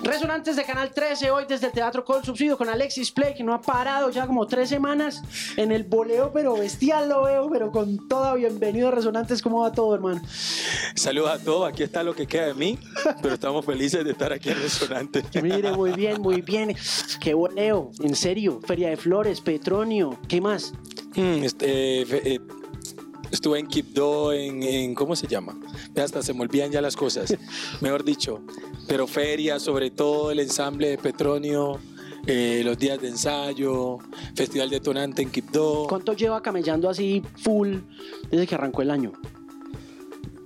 Resonantes de Canal 13, hoy desde el Teatro Col Subsidio con Alexis Play, que no ha parado ya como tres semanas en el boleo, pero bestial lo veo, pero con toda bienvenido Resonantes, ¿cómo va todo, hermano? Saludos a todos, aquí está lo que queda de mí, pero estamos felices de estar aquí en Resonantes. Mire, muy bien, muy bien. Qué boleo, en serio, Feria de Flores, Petronio, ¿qué más? Mm, este, eh, estuve en Quibdó, en, en, ¿cómo se llama? Hasta se me olvidan ya las cosas, mejor dicho. Pero feria, sobre todo el ensamble de Petronio, eh, los días de ensayo, Festival Detonante en Quibdó. ¿Cuánto lleva camellando así full desde que arrancó el año?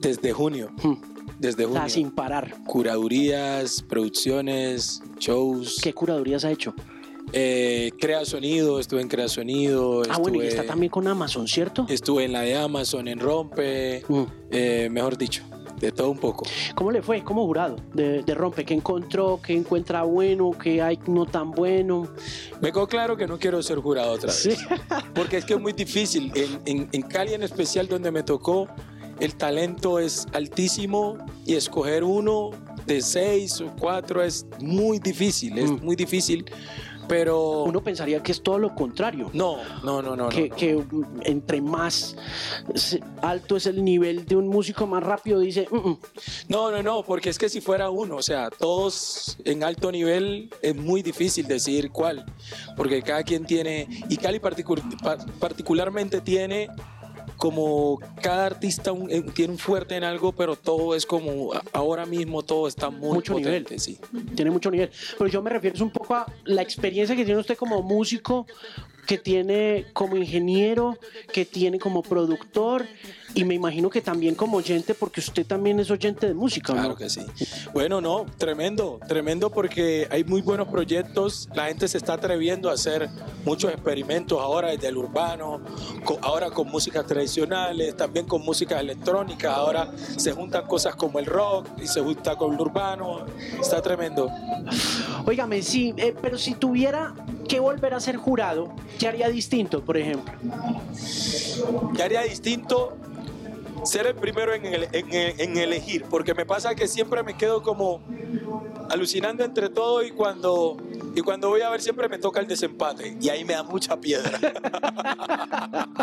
Desde junio. Hmm. Desde O sea, junio. sin parar. Curadurías, producciones, shows. ¿Qué curadurías ha hecho? Eh, Crea Sonido, estuve en Crea Sonido. Ah, bueno, y está también con Amazon, ¿cierto? Estuve en la de Amazon, en Rompe, Mm. eh, mejor dicho, de todo un poco. ¿Cómo le fue como jurado de, de Rompe? ¿Qué encontró? ¿Qué encuentra bueno? ¿Qué hay no tan bueno? Me quedó claro que no quiero ser jurado otra vez. Sí. Porque es que es muy difícil. En, en- en Cali en especial, donde me tocó, el talento es altísimo y escoger uno de seis o cuatro es muy difícil, es Mm. muy difícil. Pero Uno pensaría que es todo lo contrario. no, no, no, no. que, no. que entre más alto es el nivel de un músico, más rápido dice, "Mm, mm". No, no, no, porque es que si fuera uno, o sea, todos en alto nivel es muy difícil decir cuál, porque cada quien tiene, y Cali particu- pa- particularmente tiene como cada artista un- eh, tiene un fuerte en algo, pero todo es como ahora mismo todo está muy Mucho potente, nivel. sí. tiene mucho nivel. Pero yo me refiero un poco a la experiencia que tiene usted como músico, que tiene como ingeniero, que tiene como productor y me imagino que también como oyente, porque usted también es oyente de música, ¿no? Claro que sí. Bueno, no, tremendo, tremendo porque hay muy buenos proyectos, la gente se está atreviendo a hacer muchos experimentos ahora desde el urbano, ahora con músicas tradicionales, también con música electrónica, ahora se juntan cosas como el rock y se junta con el urbano, está tremendo. Óigame, sí, eh, pero si tuviera que volver a ser jurado, ¿qué haría distinto, por ejemplo? ¿Qué haría distinto? Ser el primero en, ele- en- en elegir, porque me pasa que siempre me quedo como alucinando entre todo y cuando, y cuando voy a ver siempre me toca el desempate y ahí me da mucha piedra.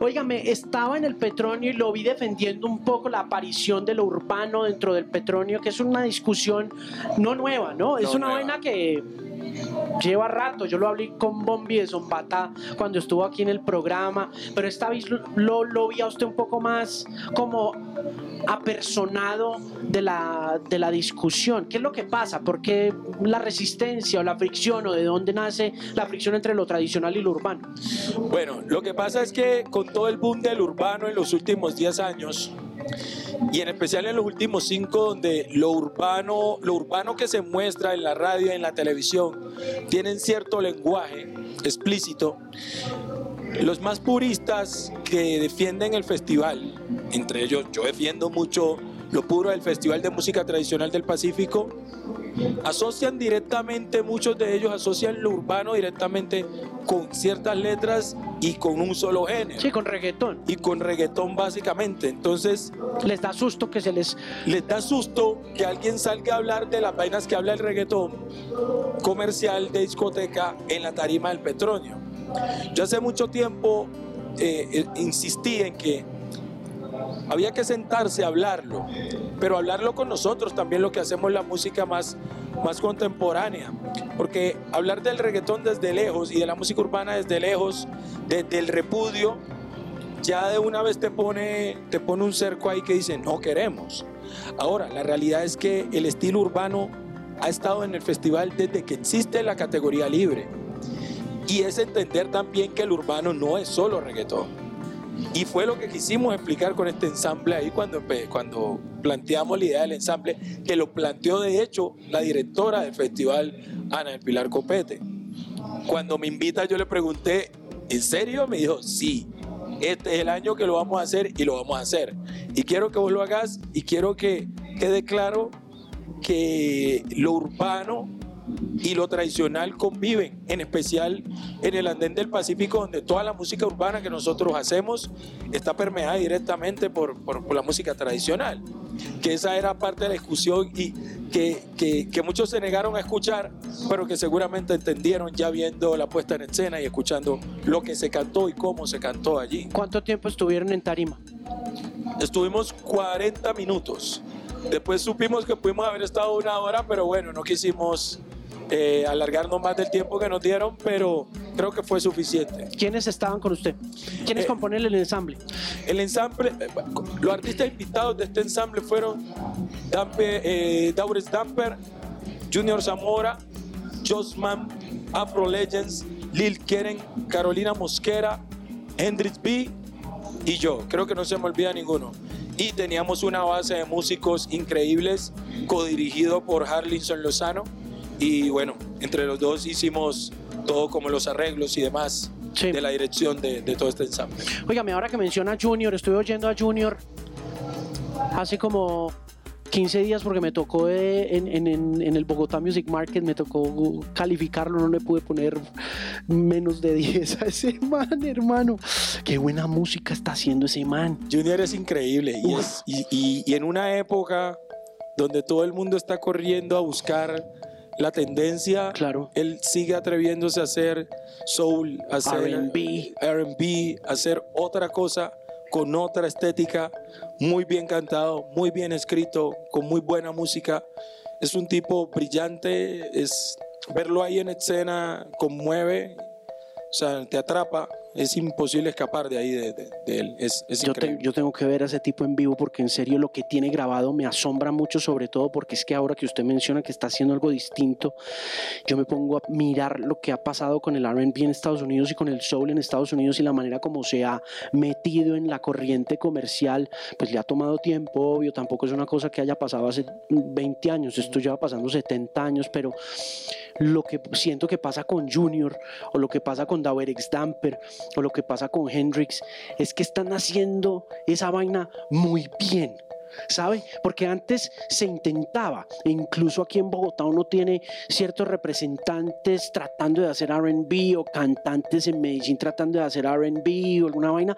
Óigame, estaba en el Petronio y lo vi defendiendo un poco la aparición de lo urbano dentro del Petronio, que es una discusión no nueva, ¿no? es una nueva. vaina que lleva rato. Yo lo hablé con Bombi de Zombata cuando estuvo aquí en el programa, pero esta vez lo, lo vi a usted un poco más como apersonado de la, de la discusión. ¿Qué es lo que pasa? ¿Por qué la resistencia o la fricción o de dónde nace la fricción entre lo tradicional y lo urbano? Bueno, lo que pasa es que con todo el boom del urbano en los últimos 10 años, y en especial en los últimos 5, donde lo urbano, lo urbano que se muestra en la radio en la televisión tienen cierto lenguaje explícito, los más puristas que defienden el festival, entre ellos yo defiendo mucho lo puro del Festival de Música Tradicional del Pacífico, asocian directamente, muchos de ellos asocian lo urbano directamente con ciertas letras y con un solo género. Sí, con reggaetón. Y con reggaetón básicamente. Entonces Les da susto que se les... les da susto que alguien salga a hablar de las vainas que habla el reggaetón comercial de discoteca en la tarima del petróleo. Yo hace mucho tiempo eh, eh, insistí en que había que sentarse a hablarlo, pero hablarlo con nosotros también lo que hacemos la música más, más contemporánea, porque hablar del reggaetón desde lejos y de la música urbana desde lejos, desde el repudio, ya de una vez te pone, te pone un cerco ahí que dice no queremos. Ahora, la realidad es que el estilo urbano ha estado en el festival desde que existe la categoría libre. Y es entender también que el urbano no es solo reggaetón. Y fue lo que quisimos explicar con este ensamble ahí cuando, cuando planteamos la idea del ensamble, que lo planteó de hecho la directora del festival, Ana del Pilar Copete. Cuando me invita yo le pregunté, ¿en serio? Me dijo, sí, este es el año que lo vamos a hacer y lo vamos a hacer. Y quiero que vos lo hagas y quiero que quede claro que lo urbano y lo tradicional conviven, en especial en el andén del Pacífico, donde toda la música urbana que nosotros hacemos está permeada directamente por, por, por la música tradicional. Que esa era parte de la discusión y que, que, que, muchos se negaron a escuchar, pero que seguramente entendieron ya viendo la puesta en escena y escuchando lo que se cantó y cómo se cantó allí. ¿Cuánto tiempo estuvieron en Tarima? Estuvimos 40 minutos. Después supimos que pudimos haber estado una hora, pero bueno, no quisimos eh, alargarnos más del tiempo que nos dieron, pero creo que fue suficiente. ¿Quiénes estaban con usted? ¿Quiénes Eh, componen el ensamble? El ensamble, eh, los artistas invitados de este ensamble fueron Dampe, eh, Daures Damper, Junior Zamora, Josman, Afro Legends, Lil Keren, Carolina Mosquera, Hendrix B y yo. Creo que no se me olvida ninguno. Y teníamos una base de músicos increíbles, codirigido por Harlinson Lozano. Y bueno, entre los dos hicimos todo como los arreglos y demás Sí. de la dirección de, de todo este ensamble. Óigame, ahora que menciona Junior, estuve oyendo a Junior hace como 15 días porque me tocó eh, en, en- en- el Bogotá Music Market, me tocó calificarlo, no le pude poner menos de 10 a ese man, hermano. Qué buena música está haciendo ese man. Junior es increíble y, es- y- y- y en una época donde todo el mundo está corriendo a buscar la tendencia, Claro. él sigue atreviéndose a hacer soul, a hacer R&B. R&B, a hacer otra cosa con otra estética, muy bien cantado, muy bien escrito, con muy buena música. Es un tipo brillante, es verlo ahí en escena conmueve, o sea, te atrapa, es imposible escapar de ahí de, de- de él, es, es Yo, te- increíble. yo tengo que ver a ese tipo en vivo porque en serio lo que tiene grabado me asombra mucho, sobre todo porque es que ahora que usted menciona que está haciendo algo distinto, yo me pongo a mirar lo que ha pasado con el RB en Estados Unidos y con el soul en Estados Unidos y la manera como se ha metido en la corriente comercial, pues le ha tomado tiempo, obvio, tampoco es una cosa que haya pasado hace 20 años, esto lleva pasando 70 años, pero lo que siento que pasa con Junior o lo que pasa con Dauer X Damper o lo que pasa con Hendrix es que están haciendo esa vaina muy bien. ¿Sabe? Porque antes se intentaba, e incluso aquí en Bogotá uno tiene ciertos representantes tratando de hacer RB o cantantes en Medellín tratando de hacer RB o alguna vaina,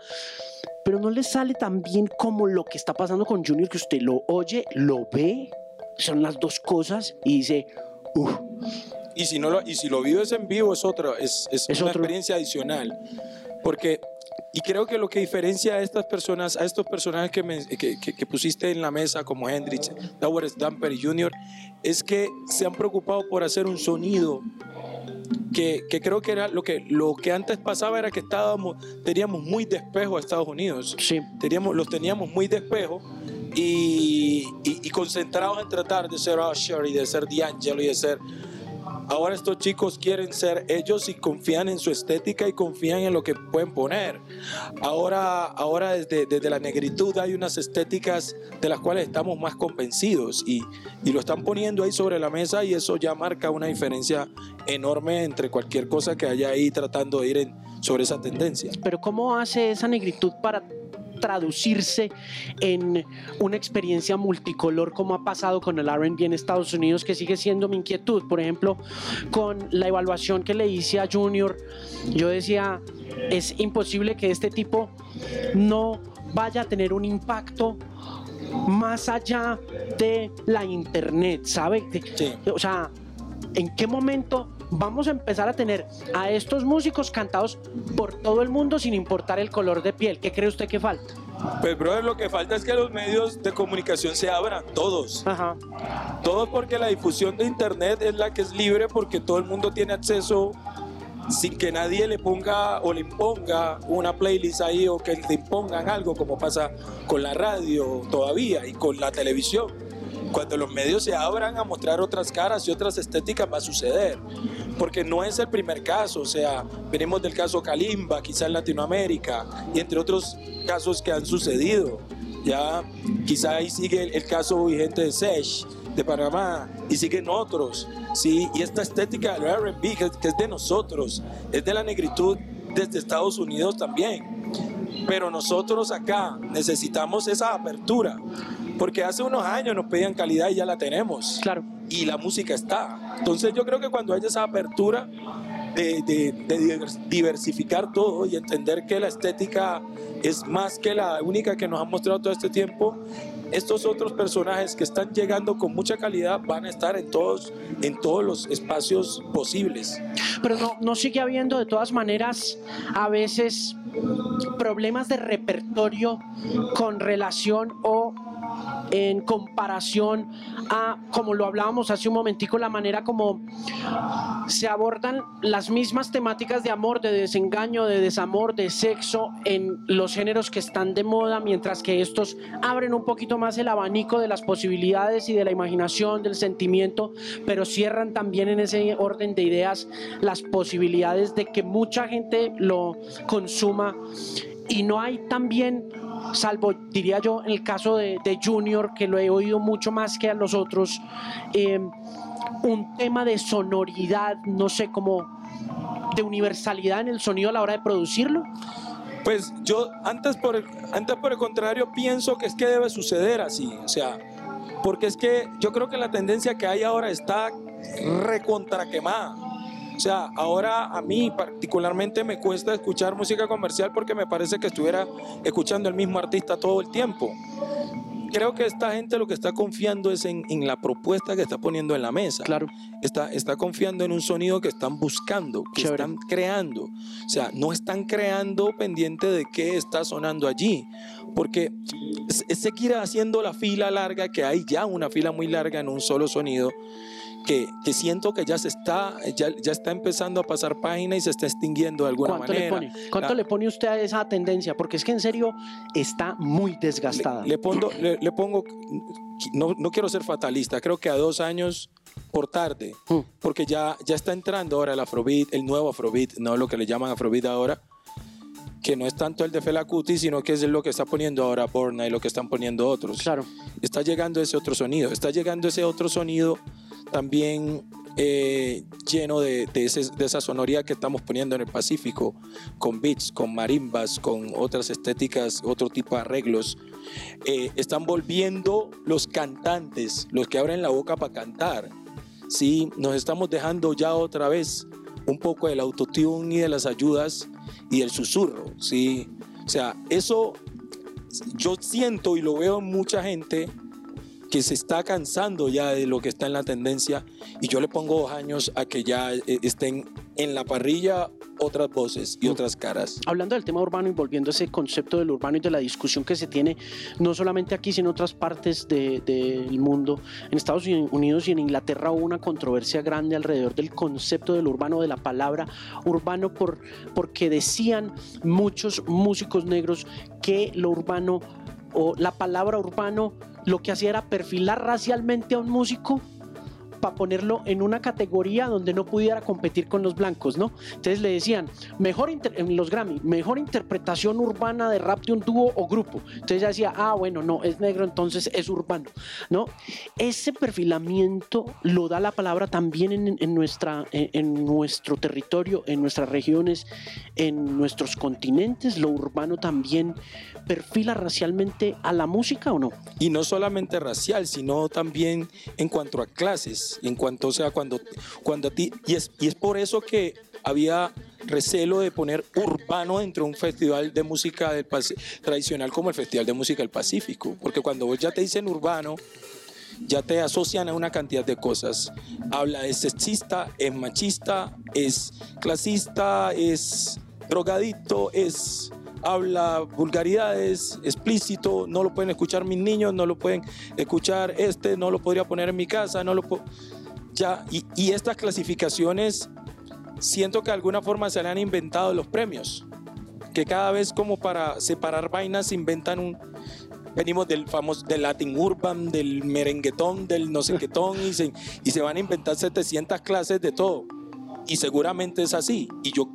pero no les sale tan bien como lo que está pasando con Junior, que usted lo oye, lo ve, son las dos cosas y dice, uff, Y si, no lo, y si lo vives en vivo es otra, es, es Es una otro. experiencia adicional. Porque, y creo que lo que diferencia a estas personas, a estos personajes que, me- que, que- que pusiste en la mesa, como Hendrix, Dowers Damper y Junior, es que se han preocupado por hacer un sonido que, que creo que era lo que, lo que antes pasaba era que estábamos, teníamos muy despejo a Estados Unidos sí, teníamos, los teníamos muy despejo y, y- y concentrados en tratar de ser Usher y de ser D'Angelo y de ser... Ahora estos chicos quieren ser ellos y confían en su estética y confían en lo que pueden poner. Ahora, ahora desde, desde la negritud hay unas estéticas de las cuales estamos más convencidos y, y lo están poniendo ahí sobre la mesa y eso ya marca una diferencia enorme entre cualquier cosa que haya ahí tratando de ir en- sobre esa tendencia. pero ¿cómo hace esa negritud para traducirse en una experiencia multicolor como ha pasado con el R&B en Estados Unidos que sigue siendo mi inquietud por ejemplo con la evaluación que le hice a Junior yo decía es imposible que este tipo no vaya a tener un impacto más allá de la internet ¿sabe? Sí. o sea ¿En qué momento vamos a empezar a tener a estos músicos cantados por todo el mundo sin importar el color de piel? ¿Qué cree usted que falta? Pues, brother, lo que falta es que los medios de comunicación se abran, todos. Ajá. Todos porque la difusión de Internet es la que es libre porque todo el mundo tiene acceso sin que nadie le ponga o le imponga una playlist ahí o que le impongan algo como pasa con la radio todavía y con la televisión. Cuando los medios se abran a mostrar otras caras y otras estéticas va a suceder. Porque no es el primer caso, o sea, venimos del caso Kalimba, quizá en Latinoamérica, y entre otros casos que han sucedido. Ya quizá ahí sigue el, caso vigente de Sesh, de Panamá, y siguen otros. ¿sí? Y esta estética del RB, que es de nosotros, es de la negritud desde Estados Unidos también. Pero nosotros acá necesitamos esa apertura, porque hace unos años nos pedían calidad y ya la tenemos. Claro. y la música está. Entonces yo creo que cuando haya esa apertura de, de- de diversificar todo y entender que la estética es más que la única que nos han mostrado todo este tiempo, estos otros personajes que están llegando con mucha calidad van a estar en todos, en todos los espacios posibles. Pero no, no sigue habiendo de todas maneras a veces problemas de repertorio con relación o en comparación a, como lo hablábamos hace un momentico, la manera como se abordan las mismas temáticas de amor, de desengaño, de desamor, de sexo en los géneros que están de moda, mientras que estos abren un poquito más el abanico de las posibilidades y de la imaginación, del sentimiento, pero cierran también en ese orden de ideas las posibilidades de que mucha gente lo consuma y no hay también, salvo diría yo en el caso de, de Junior, que lo he oído mucho más que a los otros, eh, un tema de sonoridad, no sé, como de universalidad en el sonido a la hora de producirlo. Pues yo antes por el, antes por el contrario pienso que es que debe suceder así, o sea, porque es que yo creo que la tendencia que hay ahora está recontra quemada. O sea, ahora a mí particularmente me cuesta escuchar música comercial porque me parece que estuviera escuchando el mismo artista todo el tiempo. Creo que esta gente lo que está confiando es en, en la propuesta que está poniendo en la mesa. Claro. Está, está confiando en un sonido que están buscando, que Chévere. están creando. O sea, no están creando pendiente de qué está sonando allí. Porque se se quiere haciendo la fila larga, que hay ya una fila muy larga en un solo sonido, que, que siento que ya se está, ya, ya está empezando a pasar página y se está extinguiendo de alguna ¿Cuánto le manera. pone? ¿Cuánto La- le pone usted a esa tendencia? Porque es que en serio está muy desgastada. Le, le pongo, le, le pongo no, no quiero ser fatalista, creo que a dos años por tarde, Mm. porque ya, ya está entrando ahora el Afrobeat, el nuevo Afrobeat, no lo que le llaman Afrobeat ahora, que no es tanto el de Fela Kuti, sino que es lo que está poniendo ahora Borna y lo que están poniendo otros. Claro. Está llegando ese otro sonido, está llegando ese otro sonido también eh, lleno de, de, esa sonoridad que estamos poniendo en el Pacífico, con beats, con marimbas, con otras estéticas, otro tipo de arreglos. Eh, están volviendo los cantantes, los que abren la boca para cantar. Sí, nos estamos dejando ya otra vez un poco del autotune y de las ayudas y del susurro, sí. O sea, eso yo siento y lo veo en mucha gente que se está cansando ya de lo que está en la tendencia y yo le pongo dos años a que ya eh, estén en la parrilla otras voces y otras caras. Hablando del tema urbano y volviendo a ese concepto del urbano y de la discusión que se tiene no solamente aquí, sino en otras partes de- del mundo. En Estados Unidos y en Inglaterra hubo una controversia grande alrededor del concepto del urbano, de la palabra urbano, por, porque decían muchos músicos negros que lo urbano o la palabra urbano lo que hacía era perfilar racialmente a un músico para ponerlo en una categoría donde no pudiera competir con los blancos, ¿no? Entonces le decían, mejor en los Grammy, mejor interpretación urbana de rap de un dúo o grupo. Entonces ya decía, ah, bueno, no, es negro, entonces es urbano, ¿no? Ese perfilamiento lo da la palabra también en, nuestra, en nuestro territorio, en nuestras regiones, en nuestros continentes. Lo urbano también perfila racialmente a la música o no? Y no solamente racial, sino también en cuanto a clases, en cuanto, o sea, cuando, cuando a ti, y es, y es por eso que había recelo de poner urbano dentro de un festival de música del tradicional como el Festival de Música del Pacífico, porque cuando vos ya te dicen urbano, ya te asocian a una cantidad de cosas. Habla es sexista, es machista, es clasista, es drogadicto, es habla vulgaridades, explícito, no lo pueden escuchar mis niños, no lo pueden escuchar este, no lo podría poner en mi casa, no lo. Ya, y, y estas clasificaciones siento que de alguna forma se le han inventado los premios, que cada vez como para separar vainas inventan un... Venimos del famoso, del Latin Urban, del merenguetón, del no sé qué ton, y se, y se van a inventar 700 clases de todo. Y seguramente es así. Y yo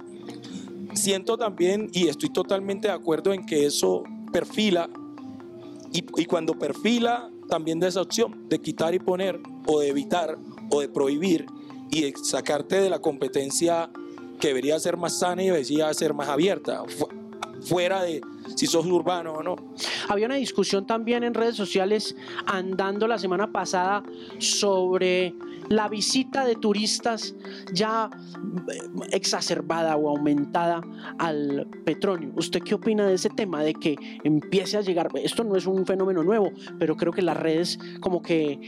siento también, y estoy totalmente de acuerdo en que eso perfila, y, y cuando perfila, también de esa opción de quitar y poner, o de evitar, o de prohibir, y de sacarte de la competencia que debería ser más sana y debería ser más abierta, fu- fuera de si sos urbano o no. Había una discusión también en redes sociales andando la semana pasada sobre la visita de turistas ya eh, exacerbada o aumentada al petróleo. ¿Usted qué opina de ese tema? De que empiece a llegar, esto no es un fenómeno nuevo, pero creo que las redes como que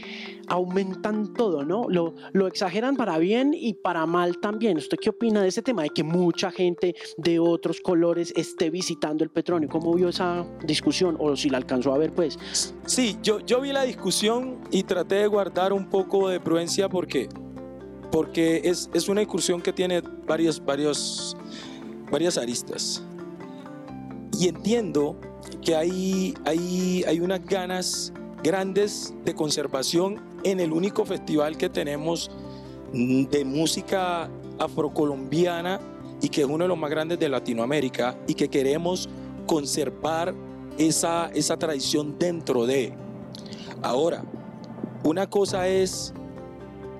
aumentan todo, ¿no? Lo, exageran para bien y para mal también. ¿Usted qué opina de ese tema? De que mucha gente de otros colores esté visitando el petróleo. ¿Cómo vio esa discusión? O si la alcanzó a ver, pues. Sí, yo, yo vi la discusión y traté de guardar un poco de prudencia porque, porque es, es una discusión que tiene varios, varios, varias aristas. Y entiendo que hay, hay, hay unas ganas grandes de conservación en el único festival que tenemos de música afrocolombiana y que es uno de los más grandes de Latinoamérica y que queremos conservar esa, esa tradición dentro de. Ahora, una cosa es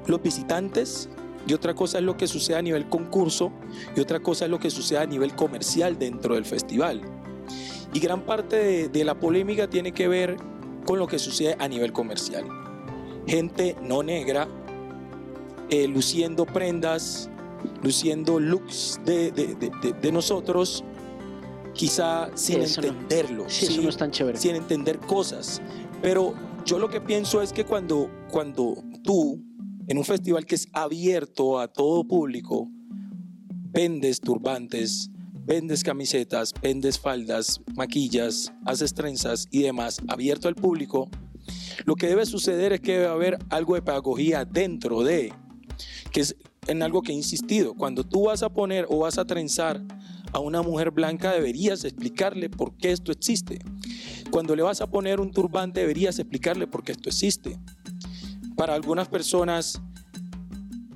los visitantes y otra cosa es lo que sucede a nivel concurso y otra cosa es lo que sucede a nivel comercial dentro del festival. Y gran parte de, de la polémica tiene que ver con lo que sucede a nivel comercial. Gente no negra eh, luciendo prendas, luciendo looks de, de, de, nosotros, quizá sin entenderlo, no, sí, no es tan chévere. sin entender cosas. Pero yo lo que pienso es que cuando, cuando tú, en un festival que es abierto a todo público, vendes turbantes, vendes camisetas, vendes faldas, maquillas, haces trenzas y demás abierto al público, lo que debe suceder es que debe haber algo de pedagogía dentro de que es en algo que he insistido. Cuando tú vas a poner o vas a trenzar a una mujer blanca, deberías explicarle por qué esto existe. Cuando le vas a poner un turbante, deberías explicarle por qué esto existe. Para algunas personas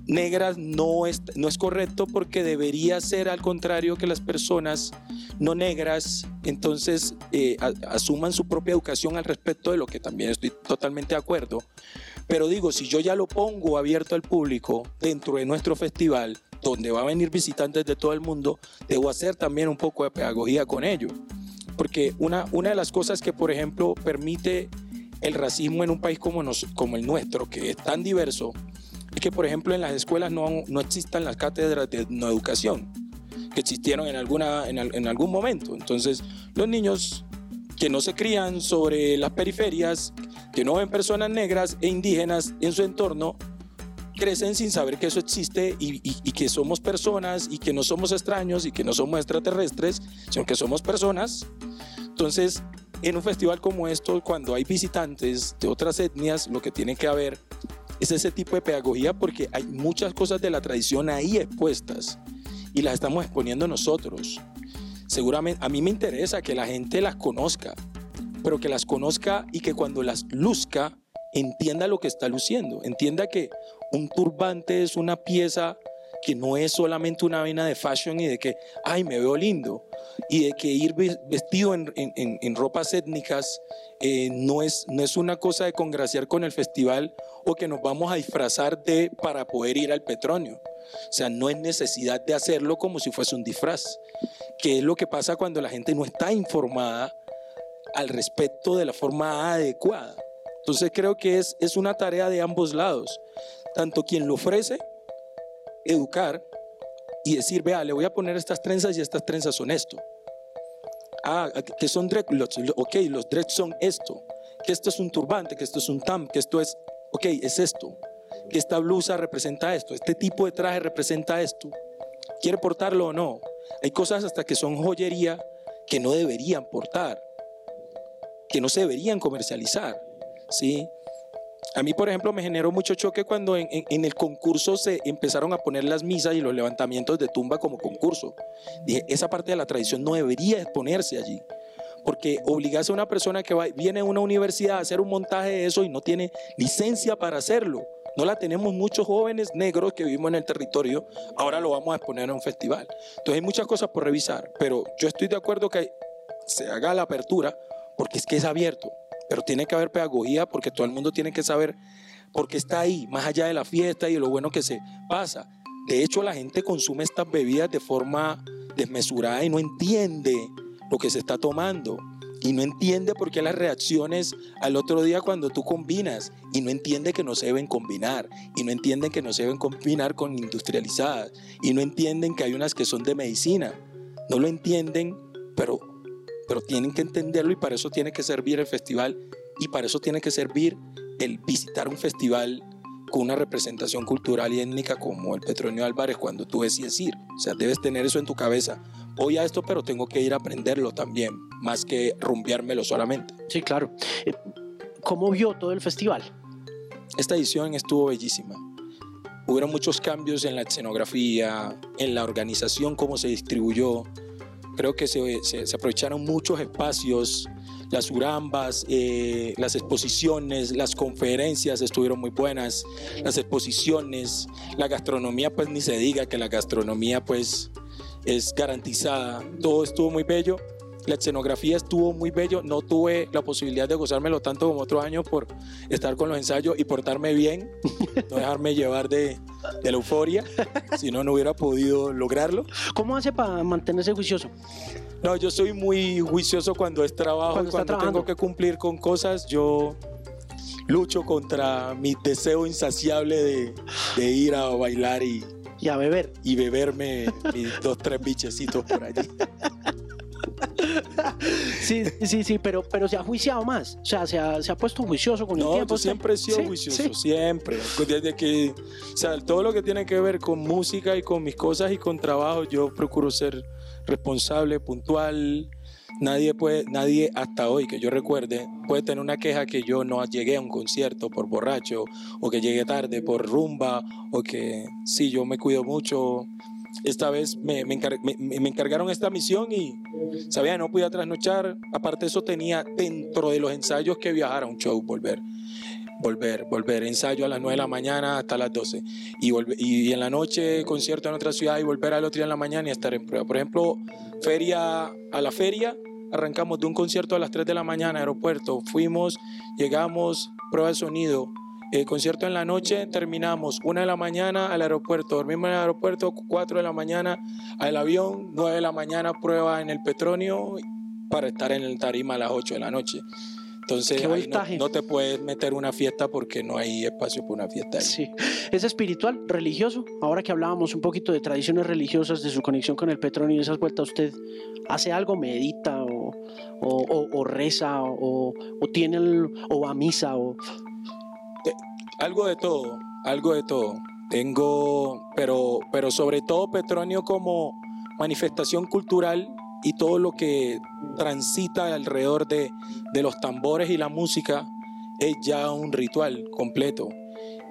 negras no es, no es correcto porque debería ser al contrario que las personas no negras entonces eh, asuman su propia educación al respecto de lo que también estoy totalmente de acuerdo. Pero digo, si yo ya lo pongo abierto al público dentro de nuestro festival, donde va a venir visitantes de todo el mundo, debo hacer también un poco de pedagogía con ello. Porque una, una de las cosas que, por ejemplo, permite el racismo en un país como, el nuestro, que es tan diverso, es que, por ejemplo, en las escuelas no, existan las cátedras de no educación, que existieron en, algún momento. Entonces, los niños que no se crían sobre las periferias, que no ven personas negras e indígenas en su entorno, crecen sin saber que eso existe y, que somos personas y que no somos extraños y que no somos extraterrestres, sino que somos personas. Entonces, en un festival como esto, cuando hay visitantes de otras etnias, lo que tiene que haber es ese tipo de pedagogía porque hay muchas cosas de la tradición ahí expuestas y las estamos exponiendo nosotros. Seguramente a mí me interesa que la gente las conozca, pero que las conozca y que cuando las luzca entienda lo que está luciendo, entienda que un turbante es una pieza que no es solamente una vena de fashion y de que, ay, me veo lindo, y de que ir vestido en, en, en ropas étnicas eh, no, es, no es una cosa de congraciar con el festival o que nos vamos a disfrazar de para poder ir al petróleo. O sea, no es necesidad de hacerlo como si fuese un disfraz, que es lo que pasa cuando la gente no está informada al respecto de la forma adecuada. Entonces creo que es, es una tarea de ambos lados, tanto quien lo ofrece, educar y decir, vea, le voy a poner estas trenzas y estas trenzas son esto. Ah, que son dreadlocks, ok, los dreads son esto, que esto es un turbante, que esto es un tam, que esto es, ok, es esto, que esta blusa representa esto, este tipo de traje representa esto. ¿Quiere portarlo o no? Hay cosas hasta que son joyería que no deberían portar que no se deberían comercializar. ¿sí? A mí, por ejemplo, me generó mucho choque cuando en, el concurso se empezaron a poner las misas y los levantamientos de tumba como concurso. Dije, esa parte de la tradición no debería exponerse allí. Porque obligarse a una persona que viene a una universidad a hacer un montaje de eso y no tiene licencia para hacerlo. No la tenemos muchos jóvenes negros que vivimos en el territorio. Ahora lo vamos a exponer en un festival. Entonces hay muchas cosas por revisar. Pero yo estoy de acuerdo que se haga la apertura porque es que es abierto, pero tiene que haber pedagogía porque todo el mundo tiene que saber por qué está ahí, más allá de la fiesta y de lo bueno que se pasa. De hecho, la gente consume estas bebidas de forma desmesurada y no entiende lo que se está tomando. y no entiende por qué las reacciones al otro día cuando tú combinas y no entiende que no se deben combinar y no entienden que no se deben combinar con industrializadas y no entienden que hay unas que son de medicina. No lo entienden, pero, pero tienen que entenderlo y para eso tiene que servir el festival y para eso tiene que servir el visitar un festival con una representación cultural y étnica como el Petronio Álvarez cuando tú decides ir. O sea, debes tener eso en tu cabeza. Voy a esto, pero tengo que ir a aprenderlo también, más que rumbeármelo solamente. Sí, claro. Eh, ¿Cómo vio todo el festival? Esta edición estuvo bellísima. Hubieron muchos cambios en la escenografía, en la organización, cómo se distribuyó. Creo que se, se, se aprovecharon muchos espacios las urambas, eh, las exposiciones, las conferencias estuvieron muy buenas, las exposiciones, la gastronomía, pues ni se diga que la gastronomía pues es garantizada, todo estuvo muy bello. La escenografía estuvo muy bello, no tuve la posibilidad de gozármelo tanto como otro año por estar con los ensayos y portarme bien, no dejarme llevar de, de la euforia, si no, no hubiera podido lograrlo. ¿Cómo hace para mantenerse juicioso? No, yo soy muy juicioso cuando es trabajo, cuando, cuando tengo que cumplir con cosas, yo lucho contra mi deseo insaciable de, de ir a bailar y, y a beber. Y beberme mis dos, tres bichecitos por allí. Sí, sí, sí, pero, pero se ha juiciado más. O sea, se ha, se ha puesto juicioso con el tiempo. No, siempre he sido ¿Sí? juicioso, ¿Sí? siempre. Desde que, o sea, todo lo que tiene que ver con música y con mis cosas y con trabajo, yo procuro ser responsable, puntual. Nadie puede, nadie hasta hoy que yo recuerde puede tener una queja que yo no llegué a un concierto por borracho o que llegué tarde por rumba o que sí, yo me cuido mucho. Esta vez me, me, encar me, me encargaron esta misión y sabía no podía trasnochar. Aparte eso tenía dentro de los ensayos que viajar a un show, volver volver, volver, ensayo a las 9 de la mañana hasta las 12 y, y en la noche concierto en otra ciudad y volver al otro día en la mañana y estar en prueba. Por ejemplo, feria a la feria, arrancamos de un concierto a las 3 de la mañana, aeropuerto, fuimos, llegamos, prueba de sonido, concierto en la noche, terminamos 1 de la mañana al aeropuerto, dormimos en el aeropuerto, 4 de la mañana al avión, 9 de la mañana prueba en el Petronio para estar en el tarima a las 8 de la noche. Entonces no, no, te puedes meter una fiesta porque no hay espacio para una fiesta. Ahí. Sí. ¿Es espiritual, religioso? Ahora que hablábamos un poquito de tradiciones religiosas, de su conexión con el Petronio y esas vueltas, ¿usted hace algo, medita o, o, o, o reza o, tiene el, o va a misa? O... De, algo de todo, algo de todo. Tengo, pero, pero sobre todo Petronio como manifestación cultural y todo lo que transita alrededor de, de, los tambores y la música es ya un ritual completo.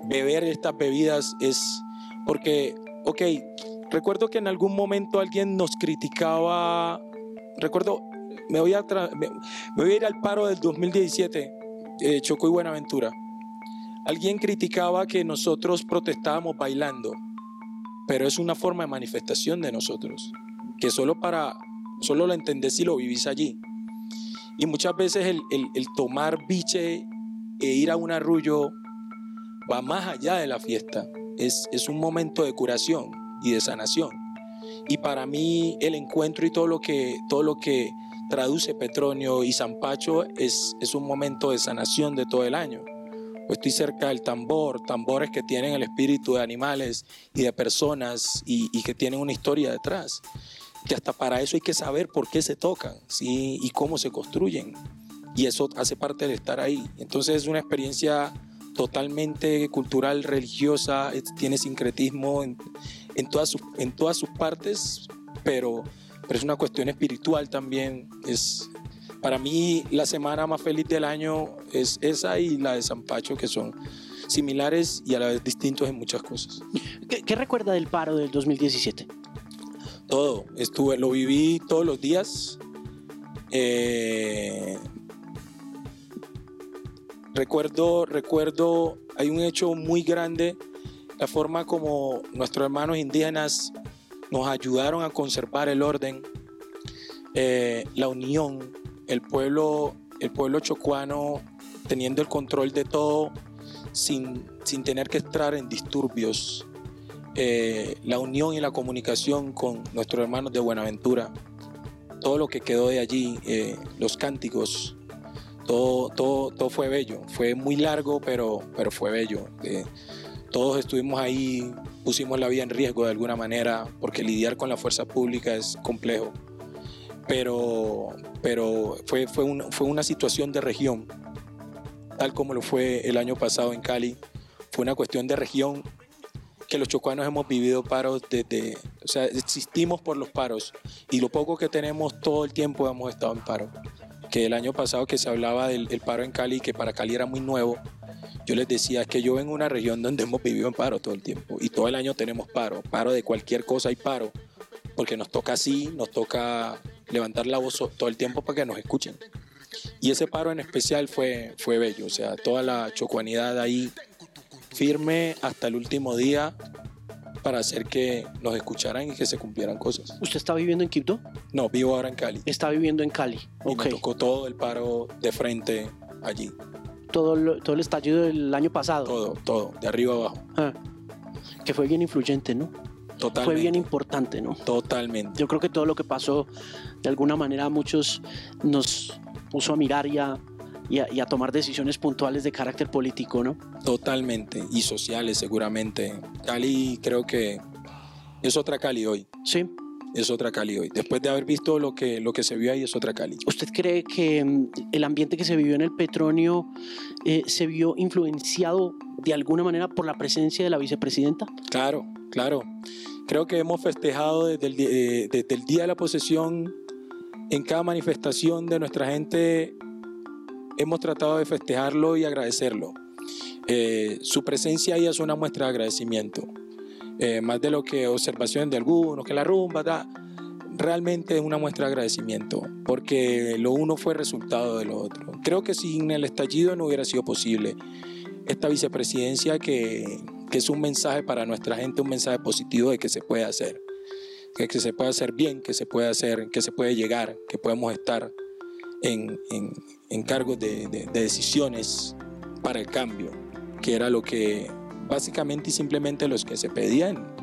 Beber estas bebidas es porque, ok, recuerdo que en algún momento alguien nos criticaba, recuerdo, me voy a, me, me voy a ir al paro del 2017, eh, Chocó y Buenaventura. Alguien criticaba que nosotros protestábamos bailando, pero es una forma de manifestación de nosotros, que solo para Solo lo entendés si lo vivís allí. Y muchas veces el, el, tomar biche e ir a un arrullo va más allá de la fiesta. Es, es, un momento de curación y de sanación. Y para mí el encuentro y todo lo que, todo lo que traduce Petronio y Zampacho es, es un momento de sanación de todo el año. Estoy cerca del tambor, tambores que tienen el espíritu de animales y de personas y, que tienen una historia detrás que hasta para eso hay que saber por qué se tocan ¿sí? y cómo se construyen. Y eso hace parte de estar ahí. Entonces es una experiencia totalmente cultural, religiosa, tiene sincretismo en, todas, sus, partes, pero, pero es una cuestión espiritual también. Para mí la semana más feliz del año es esa y la de San Pacho, que son similares y a la vez distintos en muchas cosas. ¿Qué, qué recuerda del paro del 2017? todo. Estuve, lo viví todos los días. Eh, recuerdo, recuerdo, hay un hecho muy grande, la forma como nuestros hermanos indígenas nos ayudaron a conservar el orden, eh, la unión, el pueblo, el pueblo chocuano teniendo el control de todo sin, sin tener que entrar en disturbios eh, la unión y la comunicación con nuestros hermanos de Buenaventura. todo lo que quedó de allí, eh, los cánticos, todo, todo, todo fue bello. Fue muy largo, pero, pero fue bello. Eh, todos estuvimos ahí, pusimos la vida en riesgo de alguna manera, porque lidiar con la fuerza pública es complejo. Pero, pero fue, fue, una, fue una situación de región, tal como lo fue el año pasado en Cali. Fue una cuestión de región que los chocuanos hemos vivido paros desde, o sea, existimos por los paros y lo poco que tenemos todo el tiempo hemos estado en paro. Que el año pasado que se hablaba del paro en Cali, que para Cali era muy nuevo, yo les decía, es que yo vengo de una región donde hemos vivido en paro todo el tiempo y todo el año tenemos paro, paro de cualquier cosa hay paro, porque nos toca así, nos toca levantar la voz todo el tiempo para que nos escuchen. Y ese paro en especial fue, fue bello, o sea, toda la chocuanidad ahí firme hasta el último día para hacer que nos escucharan y que se cumplieran cosas. ¿Usted está viviendo en Quito? No, vivo ahora en Cali. Está viviendo en Cali. Y me tocó todo el paro de frente allí todo, todo el estallido del año pasado. Todo, todo, de arriba abajo. Ah, que fue bien influyente, ¿no? Totalmente. Fue bien importante, ¿no? Totalmente. Yo creo que todo lo que pasó, de alguna manera, a muchos nos puso a mirar y a, y a, tomar decisiones puntuales de carácter político, ¿no? Totalmente, y sociales seguramente. Cali creo que es otra Cali hoy. Sí es otra Cali hoy. Después de haber visto lo que, lo que se vio ahí, es otra Cali. ¿Usted cree que mm, el ambiente que se vivió en el Petronio eh, se vio influenciado de alguna manera por la presencia de la vicepresidenta? Claro, claro. Creo que hemos festejado desde el, eh, desde el día de la posesión, en cada manifestación de nuestra gente, hemos tratado de festejarlo y agradecerlo. Eh, su presencia ahí es una muestra de agradecimiento. Eh, más de lo que observaciones de algunos, que la rumba, da, realmente es una muestra de agradecimiento, porque lo uno fue resultado de lo otro. Creo que sin el estallido no hubiera sido posible esta vicepresidencia que, que es un mensaje para nuestra gente, un mensaje positivo de que se puede hacer, que, se puede hacer bien, que se puede hacer, que se puede llegar, que podemos estar en, en, en cargos de, de, de decisiones para el cambio, que era lo que básicamente y simplemente los que se pedían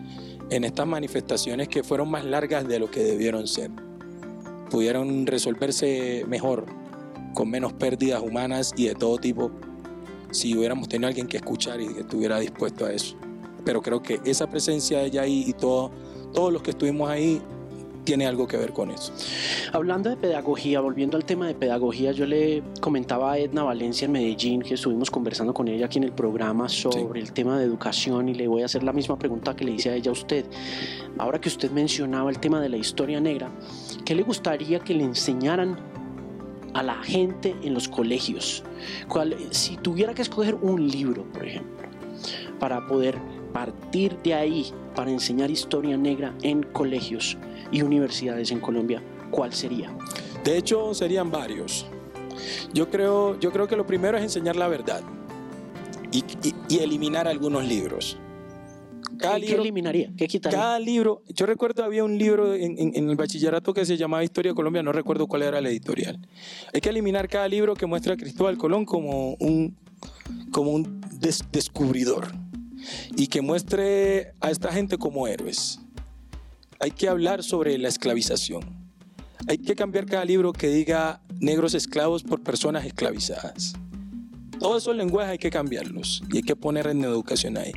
en estas manifestaciones que fueron más largas de lo que debieron ser. Pudieron resolverse mejor, con menos pérdidas humanas y de todo tipo, si hubiéramos tenido alguien que escuchar y que estuviera dispuesto a eso. Pero creo que esa presencia de ella ahí y todo, todos los que estuvimos ahí tiene algo que ver con eso. Hablando de pedagogía, volviendo al tema de pedagogía, yo le comentaba a Edna Valencia en Medellín que estuvimos conversando con ella aquí en el programa sobre el tema de educación y le voy a hacer la misma pregunta que le hice a ella a usted. Ahora que usted mencionaba el tema de la historia negra, ¿qué le gustaría que le enseñaran a la gente en los colegios? si tuviera que escoger un libro, por ejemplo, para poder partir de ahí para enseñar historia negra en colegios, y universidades en Colombia, ¿cuál sería? De hecho, serían varios. Yo creo, yo creo que lo primero es enseñar la verdad y, eliminar algunos libros. Cada ¿Qué, eliminaría? ¿Qué quitaría? Cada libro, yo recuerdo había un libro en, el bachillerato que se llamaba Historia de Colombia, no recuerdo cuál era la editorial. Hay que eliminar cada libro que muestra a Cristóbal Colón como un, como un descubridor y que muestre a esta gente como héroes hay que hablar sobre la esclavización. Hay que cambiar cada libro que diga negros esclavos por personas esclavizadas. Todos esos lenguajes hay que cambiarlos y hay que poner en educación ahí.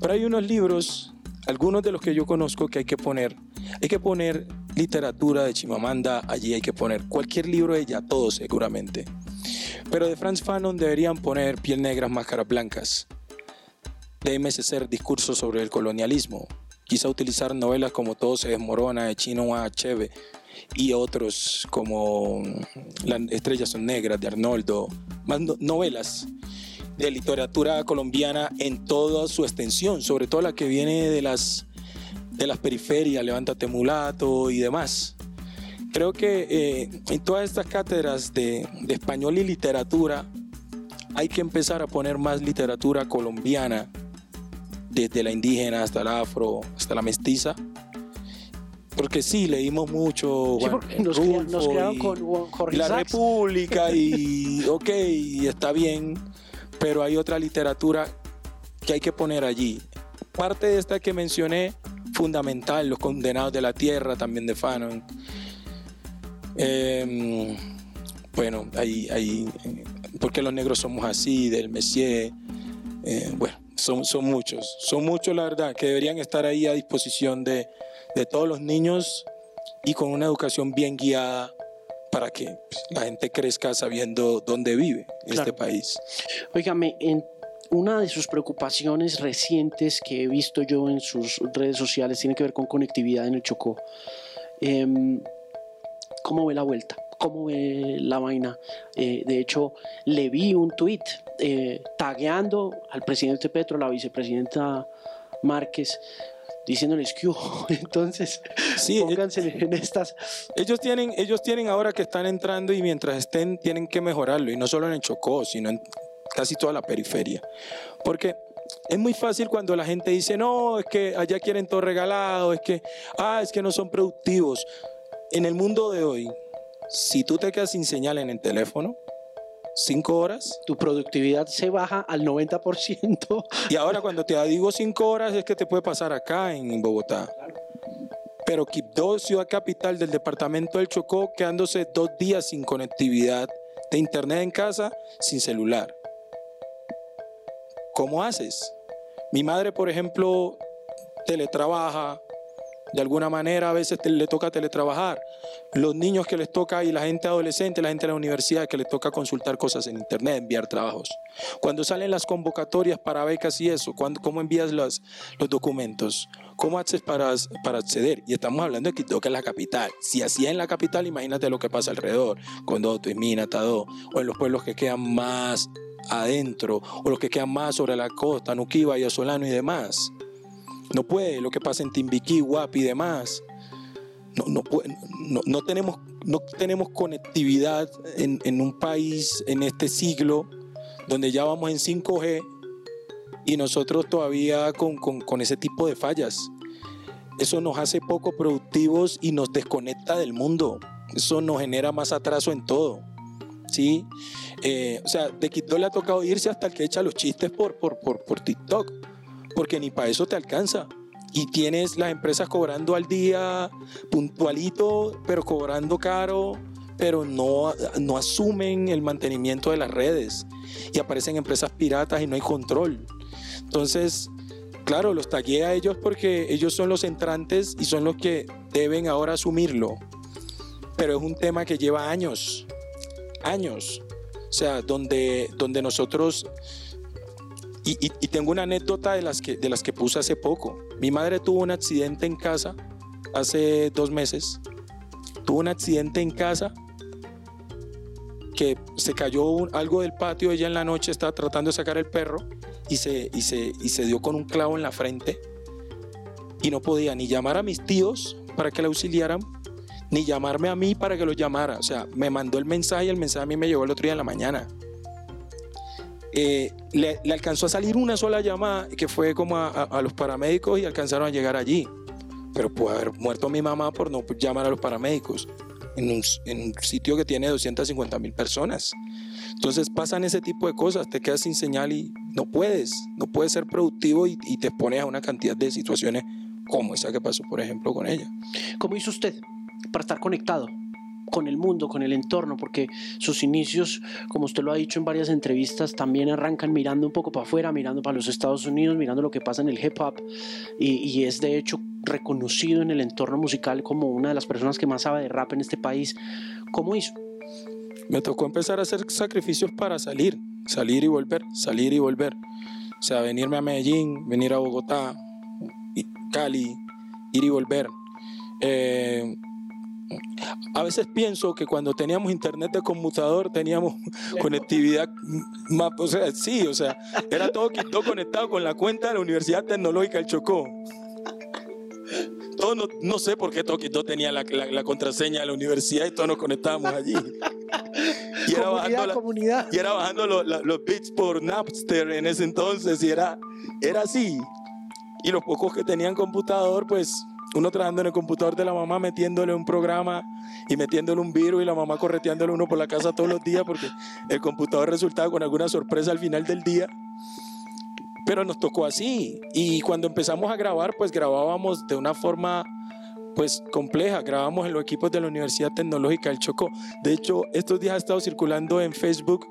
Pero hay unos libros, algunos de los que yo conozco que hay que poner. Hay que poner literatura de Chimamanda, allí hay que poner cualquier libro de ella, todos seguramente. Pero de Franz Fanon deberían poner Piel Negra, Máscaras Blancas. De M.S. Discursos sobre el colonialismo. Quizá utilizar novelas como Todo se desmorona de Chino Achebe y otros como Las estrellas son negras de Arnoldo, más novelas de literatura colombiana en toda su extensión, sobre todo la que viene de las, de las periferias, Levántate Mulato y demás. Creo que eh, en todas estas cátedras de, de español y literatura hay que empezar a poner más literatura colombiana desde la indígena hasta la afro, hasta la mestiza. Porque sí, leímos mucho. Sí, porque nos, quedamos con Jorge La República y, ok, está bien, pero hay otra literatura que hay que poner allí. Parte de esta que mencioné, fundamental, Los Condenados de la Tierra, también de Fanon. Eh, bueno, ahí, ahí, porque los negros somos así, del Messier. Eh, bueno, son, son muchos, son muchos la verdad, que deberían estar ahí a disposición de, de todos los niños y con una educación bien guiada para que pues, la gente crezca sabiendo dónde vive este país. Óigame, en una de sus preocupaciones recientes que he visto yo en sus redes sociales tiene que ver con conectividad en el Chocó. Em, ¿Cómo ve la vuelta? ¿Cómo ve la vaina? Eh, de hecho, le vi un tuit eh, tagueando al presidente Petro, la vicepresidenta Márquez, diciéndoles que. Entonces, Sí, pónganse en estas. Ellos tienen, ellos tienen ahora que están entrando y mientras estén tienen que mejorarlo y no solo en el Chocó, sino en casi toda la periferia. Porque es muy fácil cuando la gente dice, no, es que allá quieren todo regalado, es que, ah, es que no son productivos. En el mundo de hoy, si tú te quedas sin señal en el teléfono, cinco horas, Tu productividad se baja al 90%. y ahora cuando te digo cinco horas es que te puede pasar acá en Bogotá. Pero Quibdó, ciudad capital del departamento del Chocó, quedándose dos días sin conectividad de internet en casa, sin celular. ¿Cómo haces? Mi madre, por ejemplo, teletrabaja, de alguna manera a veces te- le toca teletrabajar. Los niños que les toca y la gente adolescente, la gente de la universidad que les toca consultar cosas en internet, enviar trabajos. Cuando salen las convocatorias para becas y eso, ¿cuándo- ¿cómo envías los, los documentos? ¿Cómo haces para, para acceder? Y estamos hablando de Quito, que es la capital. Si así es en la capital, imagínate lo que pasa alrededor, Condoto, Mina, Tadó, o en los pueblos que quedan más adentro, o los que quedan más sobre la costa, Nuquiba, Solano y demás. No puede, lo que pasa en Timbiquí, Guapi y demás. No, no, no, tenemos, no tenemos conectividad en, en un país en este siglo donde ya vamos en 5G y nosotros todavía con, con- con ese tipo de fallas. Eso nos hace poco productivos y nos desconecta del mundo. Eso nos genera más atraso en todo. ¿sí? Eh, o sea, de Quito le ha tocado irse hasta el que echa los chistes por, por, por, por TikTok, porque ni para eso te alcanza. Y tienes las empresas cobrando al día, puntualito, pero cobrando caro, pero no, no asumen el mantenimiento de las redes. Y aparecen empresas piratas y no hay control. Entonces, claro, los tagué a ellos porque ellos son los entrantes y son los que deben ahora asumirlo. Pero es un tema que lleva años, años. O sea, donde, donde nosotros... Y, tengo una anécdota de las, que, de las que puse hace poco. Mi madre tuvo un accidente en casa hace dos meses. Tuvo un accidente en casa que se cayó algo del patio, ella en la noche estaba tratando de sacar el perro y se, y, se, y se dio con un clavo en la frente y no podía ni llamar a mis tíos para que la auxiliaran, ni llamarme a mí para que lo llamara. O sea, me mandó el mensaje y el mensaje a mí me llegó el otro día en la mañana. Eh, le, le alcanzó a salir una sola llamada que fue como a, a- a los paramédicos y alcanzaron a llegar allí. Pero puede haber muerto mi mamá por no llamar a los paramédicos en un, en un sitio que tiene 250 mil personas. Entonces pasan ese tipo de cosas, te quedas sin señal y no puedes, no puedes ser productivo y, y te expones a una cantidad de situaciones como esa que pasó, por ejemplo, con ella. ¿Cómo hizo usted para estar conectado con el mundo, con el entorno? Porque sus inicios, como usted lo ha dicho en varias entrevistas, también arrancan mirando un poco para afuera, mirando para los Estados Unidos, mirando lo que pasa en el hip hop y, y es de hecho reconocido en el entorno musical como una de las personas que más sabe de rap en este país. ¿Cómo hizo? Me tocó empezar a hacer sacrificios para salir, salir y volver, salir y volver. O sea, venirme a Medellín, venir a Bogotá, Cali, ir y volver. Eh, a veces pienso que cuando teníamos internet de conmutador teníamos conectividad más, o sea, sí, o sea, era todo, todo conectado con la cuenta de la Universidad Tecnológica del Chocó. Todo no, no sé por qué Toquito tenía la, la- la contraseña de la universidad y todos nos conectábamos allí. Y era bajando, la- comunidad. y era bajando lo- los bits por Napster en ese entonces y era, era así. Y los pocos que tenían computador, pues uno trabajando en el computador de la mamá metiéndole un programa y metiéndole un virus y la mamá correteándole uno por la casa todos los días porque el computador resultaba con alguna sorpresa al final del día. Pero nos tocó así. Y cuando empezamos a grabar, pues grabábamos de una forma pues compleja. Grabamos en los equipos de la Universidad Tecnológica del Chocó. De hecho, estos días ha estado circulando en Facebook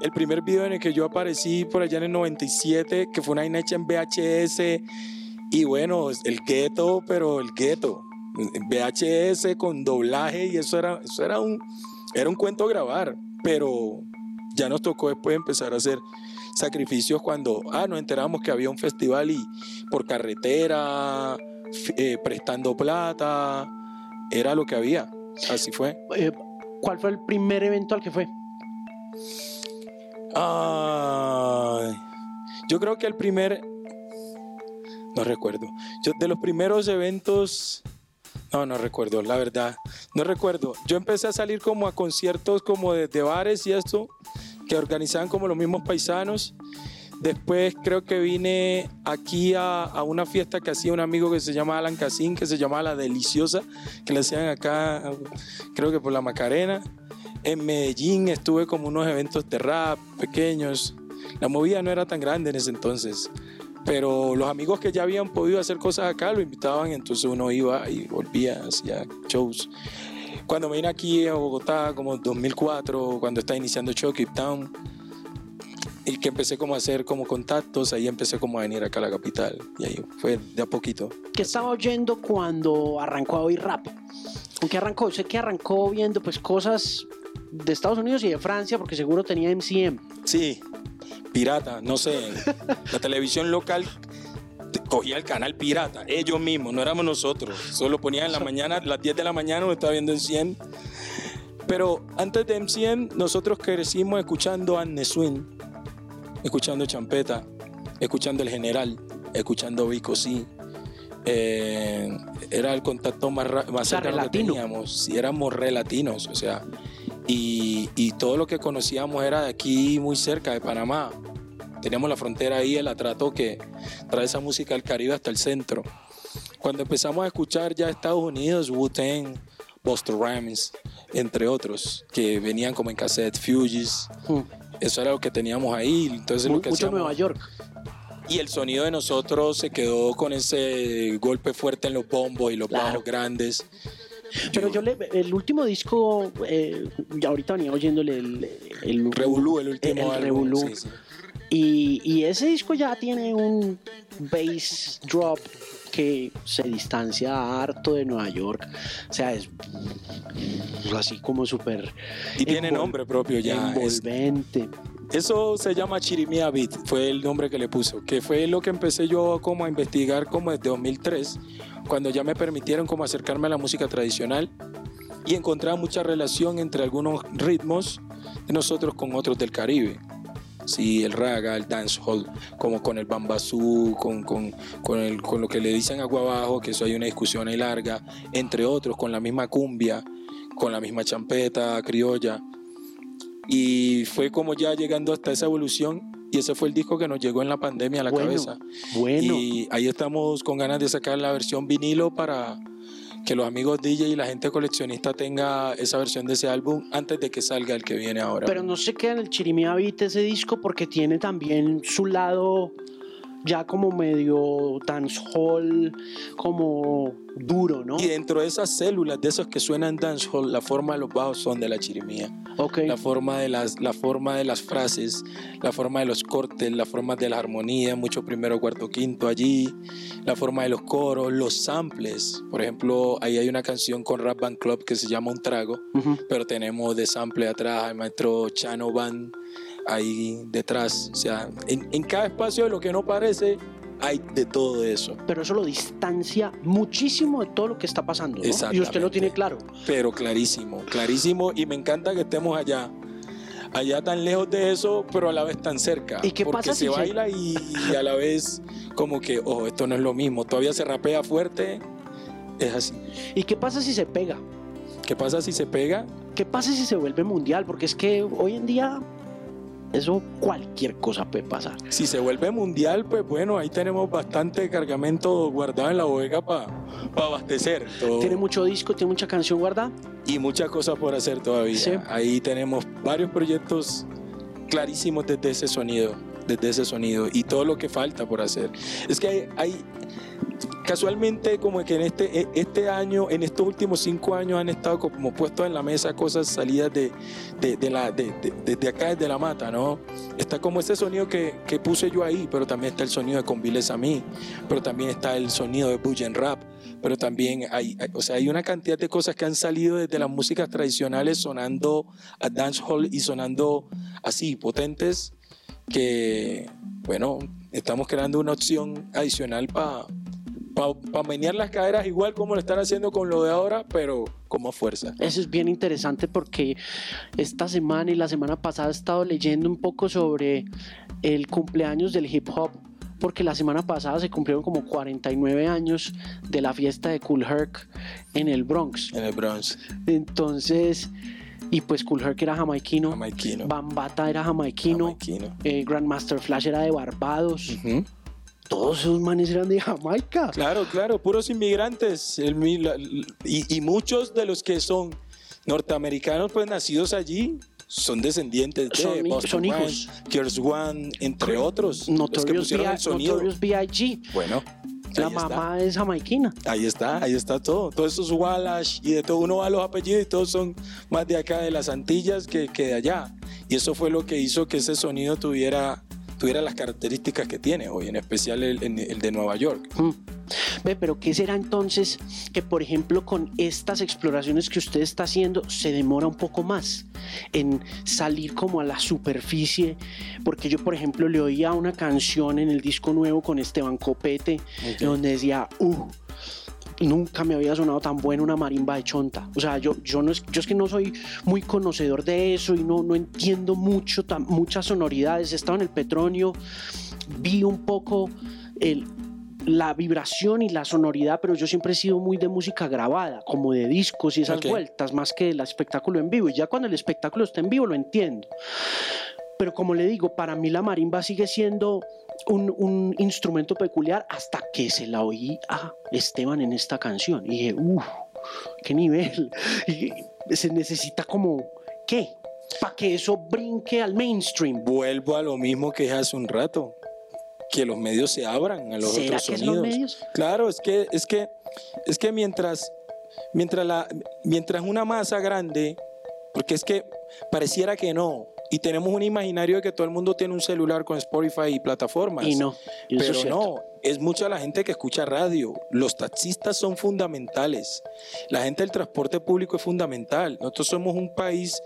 el primer video en el que yo aparecí por allá en el 97, que fue una vaina en VHS. Y bueno, el gueto, pero el gueto. VHS con doblaje y eso era, eso era un, era un cuento grabar. Pero ya nos tocó después empezar a hacer sacrificios cuando ah, nos enteramos que había un festival y por carretera, eh, prestando plata, era lo que había. Así fue. Eh, ¿Cuál fue el primer evento al que fue? yo creo que el primer, no recuerdo, yo de los primeros eventos, no, no recuerdo, la verdad, no recuerdo. Yo empecé a salir como a conciertos como de, bares y esto, que organizaban como los mismos paisanos. Después creo que vine aquí a, a, una fiesta que hacía un amigo que se llama Alan Casín, que se llamaba La Deliciosa, que le hacían acá, creo que por la Macarena. En Medellín estuve como unos eventos de rap pequeños. La movida no era tan grande en ese entonces, pero los amigos que ya habían podido hacer cosas acá lo invitaban, entonces uno iba y volvía, hacía shows. Cuando me vine aquí a Bogotá, como 2004, cuando estaba iniciando Show Cape Town, y que empecé como a hacer como contactos, ahí empecé como a venir acá a la capital, y ahí fue de a poquito. ¿Qué estaba oyendo cuando arrancó a oír rap? ¿Con qué arrancó? Sé que arrancó viendo pues cosas de Estados Unidos y de Francia, porque seguro tenía MCM. Sí, pirata, no sé. la televisión local cogía el canal pirata, ellos mismos, no éramos nosotros. Solo ponían en la mañana, las 10 de la mañana, uno estaba viendo en 100. Pero antes de MCM, nosotros crecimos escuchando a Anne Swing, escuchando Champeta, escuchando El General, escuchando Vico sí. Eh, era el contacto más, más cercano que teníamos. Sí, éramos relatinos, o sea, y, y, todo lo que conocíamos era de aquí muy cerca de Panamá. Teníamos la frontera ahí, el atrato que trae esa música del Caribe hasta el centro. Cuando empezamos a escuchar ya Estados Unidos, Wu-Tang, Buster Rhymes, entre otros, que venían como en cassette, Fugees, hmm. eso era lo que teníamos ahí. Entonces, Muy, lo que mucho Nueva York. Y el sonido de nosotros se quedó con ese golpe fuerte en los bombos y los claro. bajos grandes. Pero yo le, el último disco, eh, ahorita venía oyéndole el, el Revolú, el último el, Revolú. Sí, sí. Y, y, ese disco ya tiene un bass drop que se distancia harto de Nueva York. O sea, es así como súper. Y tiene nombre propio ya. Envolvente. Es, eso se llama Chirimía Beat, fue el nombre que le puso, que fue lo que empecé yo como a investigar como desde 2003 cuando ya me permitieron como acercarme a la música tradicional y encontrar mucha relación entre algunos ritmos de nosotros con otros del Caribe. Sí, el raga, el dancehall, como con el bambazú, con, con, con, el, con lo que le dicen agua abajo, que eso hay una discusión ahí larga, entre otros, con la misma cumbia, con la misma champeta criolla. Y fue como ya llegando hasta esa evolución y ese fue el disco que nos llegó en la pandemia a la bueno, cabeza. Bueno. Y ahí estamos con ganas de sacar la versión vinilo para que los amigos DJ y la gente coleccionista tenga esa versión de ese álbum antes de que salga el que viene ahora. Pero no se queda en el Chirimía Beat ese disco porque tiene también su lado ya como medio dancehall, como duro, ¿no? Y dentro de esas células, de esos que suenan dancehall, la forma de los bajos son de la chirimía. Okay. La forma de las, la forma de las frases, la forma de los cortes, la forma de la armonía, mucho primero, cuarto, quinto allí, la forma de los coros, los samples. Por ejemplo, ahí hay una canción con Rap Band Club que se llama Un Trago, uh -huh. pero tenemos de sample atrás el maestro Chano Band ahí detrás. O sea, en, en, cada espacio de lo que no parece hay de todo eso. Pero eso lo distancia muchísimo de todo lo que está pasando. ¿no? Y usted lo tiene claro. Pero clarísimo, clarísimo. Y me encanta que estemos allá. Allá tan lejos de eso, pero a la vez tan cerca. ¿Y qué porque pasa se si baila se... y, y, a la vez como que, ojo, esto no es lo mismo. Todavía se rapea fuerte. Es así. ¿Y qué pasa si se pega? ¿Qué pasa si se pega? ¿Qué pasa si se vuelve mundial? Porque es que hoy en día eso cualquier cosa puede pasar. Si se vuelve mundial, pues bueno, ahí tenemos bastante cargamento guardado en la bodega para pa abastecer. Todo. Tiene mucho disco, tiene mucha canción guardada. Y muchas cosas por hacer todavía. Sí. Ahí tenemos varios proyectos clarísimos desde ese sonido, desde ese sonido y todo lo que falta por hacer. Es que hay, hay casualmente como que en este, e- este año, en estos últimos cinco años han estado como puestos en la mesa cosas salidas de, de, de la, de, de- acá, desde la mata, ¿no? Está como ese sonido que, que puse yo ahí, pero también está el sonido de Conviles a mí, pero también está el sonido de Bujen Rap, pero también hay, hay- o sea, hay una cantidad de cosas que han salido desde las músicas tradicionales sonando a dancehall y sonando así, potentes, que, bueno, estamos creando una opción adicional para para menear las caderas igual como lo están haciendo con lo de ahora, pero con más fuerza. Eso es bien interesante porque esta semana y la semana pasada he estado leyendo un poco sobre el cumpleaños del hip hop, porque la semana pasada se cumplieron como 49 años de la fiesta de Cool Herc en el Bronx. En el Bronx, Entonces, y pues Cool Herc era jamaiquino, jamaiquino. Bambata era jamaiquino, Jamaiquino. eh, Grandmaster Flash era de Barbados. Todos esos manes eran de Jamaica. Claro, claro, puros inmigrantes. El mi- la- y, y muchos de los que son norteamericanos, pues nacidos allí, son descendientes de Son- Boston son hijos. Kers One, entre otros. los que Notorious, pusieron el sonido. Notorious B.I.G. Bueno, La ahí está. mamá es jamaiquina. Ahí está, ahí está todo. Todos esos Wallace y de todo, uno va a los apellidos y todos son más de acá de las Antillas que, que de allá. Y eso fue lo que hizo que ese sonido tuviera, tuviera las características que tiene hoy, en especial el, el- el de Nueva York. Mm. Ve, pero ¿qué será entonces que, por ejemplo, con estas exploraciones que usted está haciendo, se demora un poco más en salir como a la superficie? Porque yo, por ejemplo, le oía una canción en el disco nuevo con Esteban Copete, donde decía, uh, nunca me había sonado tan buena una marimba de chonta. O sea, yo, yo, no es, yo es que no soy muy conocedor de eso y no, no entiendo mucho, tan- muchas sonoridades. He estado en el Petronio, vi un poco el, la vibración y la sonoridad, pero yo siempre he sido muy de música grabada, como de discos y esas vueltas, más que el espectáculo en vivo. Y ya cuando el espectáculo está en vivo lo entiendo. Pero como le digo, para mí la marimba sigue siendo un, un instrumento peculiar hasta que se la oí a Esteban en esta canción. Y dije, uff, qué nivel. Y se necesita como, ¿qué? Para que eso brinque al mainstream. Vuelvo a lo mismo que dije hace un rato, que los medios se abran a los ¿Será otros que sonidos. los medios? Claro, es que, es que, es que mientras, mientras, la, mientras una masa grande, porque es que pareciera que no, y tenemos un imaginario de que todo el mundo tiene un celular con Spotify y plataformas. Y no, y Pero es no, es mucha la gente que escucha radio. Los taxistas son fundamentales. La gente del transporte público es fundamental. Nosotros somos un país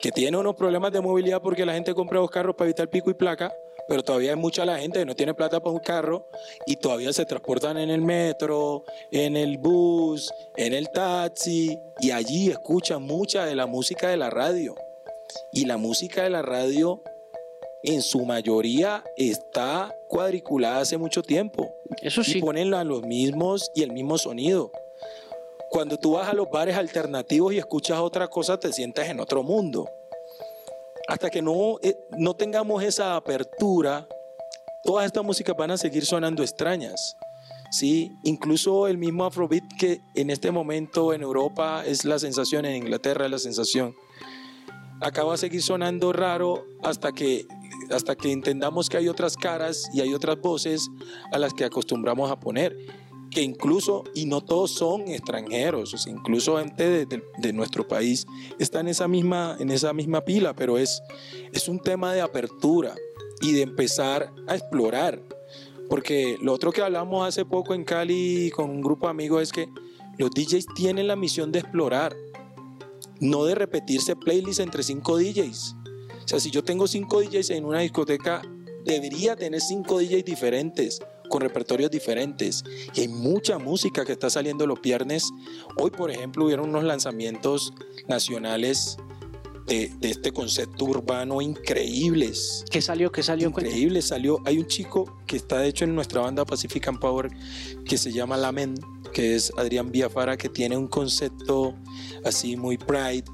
que tiene unos problemas de movilidad porque la gente compra dos carros para evitar pico y placa, pero todavía hay mucha la gente que no tiene plata para un carro y todavía se transportan en el metro, en el bus, en el taxi y allí escuchan mucha de la música de la radio. Y la música de la radio en su mayoría está cuadriculada hace mucho tiempo Eso y sí. ponen a los mismos y el mismo sonido. Cuando tú vas a los bares alternativos y escuchas otra cosa, te sientes en otro mundo. Hasta que no, eh, no tengamos esa apertura, todas estas músicas van a seguir sonando extrañas. ¿sí? Incluso el mismo Afrobeat que en este momento en Europa es la sensación, en Inglaterra es la sensación. Acá va a seguir sonando raro hasta que, hasta que entendamos que hay otras caras y hay otras voces a las que acostumbramos a poner. Que incluso, y no todos son extranjeros, incluso gente de nuestro país está en esa misma, en esa misma pila, pero es, es un tema de apertura y de empezar a explorar. Porque lo otro que hablamos hace poco en Cali con un grupo de amigos es que los DJs tienen la misión de explorar, no de repetirse playlists entre cinco DJs. O sea, si yo tengo cinco DJs en una discoteca, debería tener cinco DJs diferentes, con repertorios diferentes. Y hay mucha música que está saliendo los viernes. Hoy, por ejemplo, hubieron unos lanzamientos nacionales de, de este concepto urbano increíbles. ¿Qué salió? ¿Qué salió? Increíble, salió. Hay un chico que está de hecho en nuestra banda Pacific and Power que se llama Lamen, que es Adrián Biafara, que tiene un concepto así muy pride,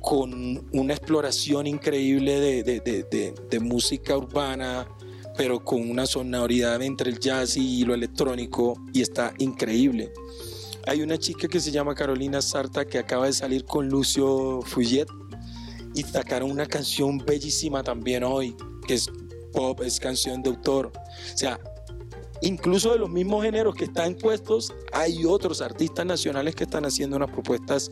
con una exploración increíble de, de- de- de- música urbana, pero con una sonoridad entre el jazz y lo electrónico, y está increíble. Hay una chica que se llama Carolina Sarta que acaba de salir con Lucio Fuyet y sacaron una canción bellísima también hoy, que es pop, es canción de autor. O sea, incluso de los mismos géneros que están puestos, hay otros artistas nacionales que están haciendo unas propuestas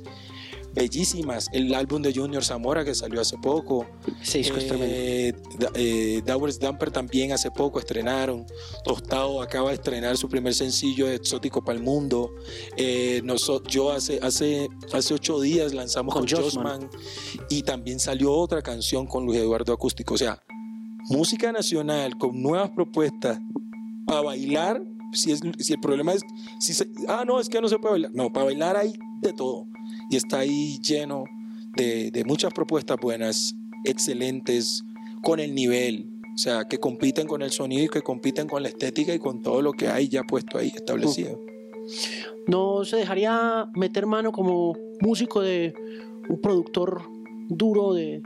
bellísimas. El álbum de Junior Zamora que salió hace poco. Ese disco es tremendo. Eh, Da- eh, Dowers Damper también hace poco estrenaron. Tostado acaba de estrenar su primer sencillo Exótico para el Mundo. Eh, yo hace, hace, hace ocho días lanzamos Con con. Jossman y también salió otra canción con Luis Eduardo Acústico. O sea, música nacional con nuevas propuestas para bailar. Si, es, si el problema es, si se- ah, no, es que no se puede bailar. No, para bailar hay de todo. Y está ahí lleno de, de muchas propuestas buenas, excelentes, con el nivel. O sea, que compiten con el sonido y que compiten con la estética y con todo lo que hay ya puesto ahí establecido. ¿No se dejaría meter mano como músico de un productor duro de,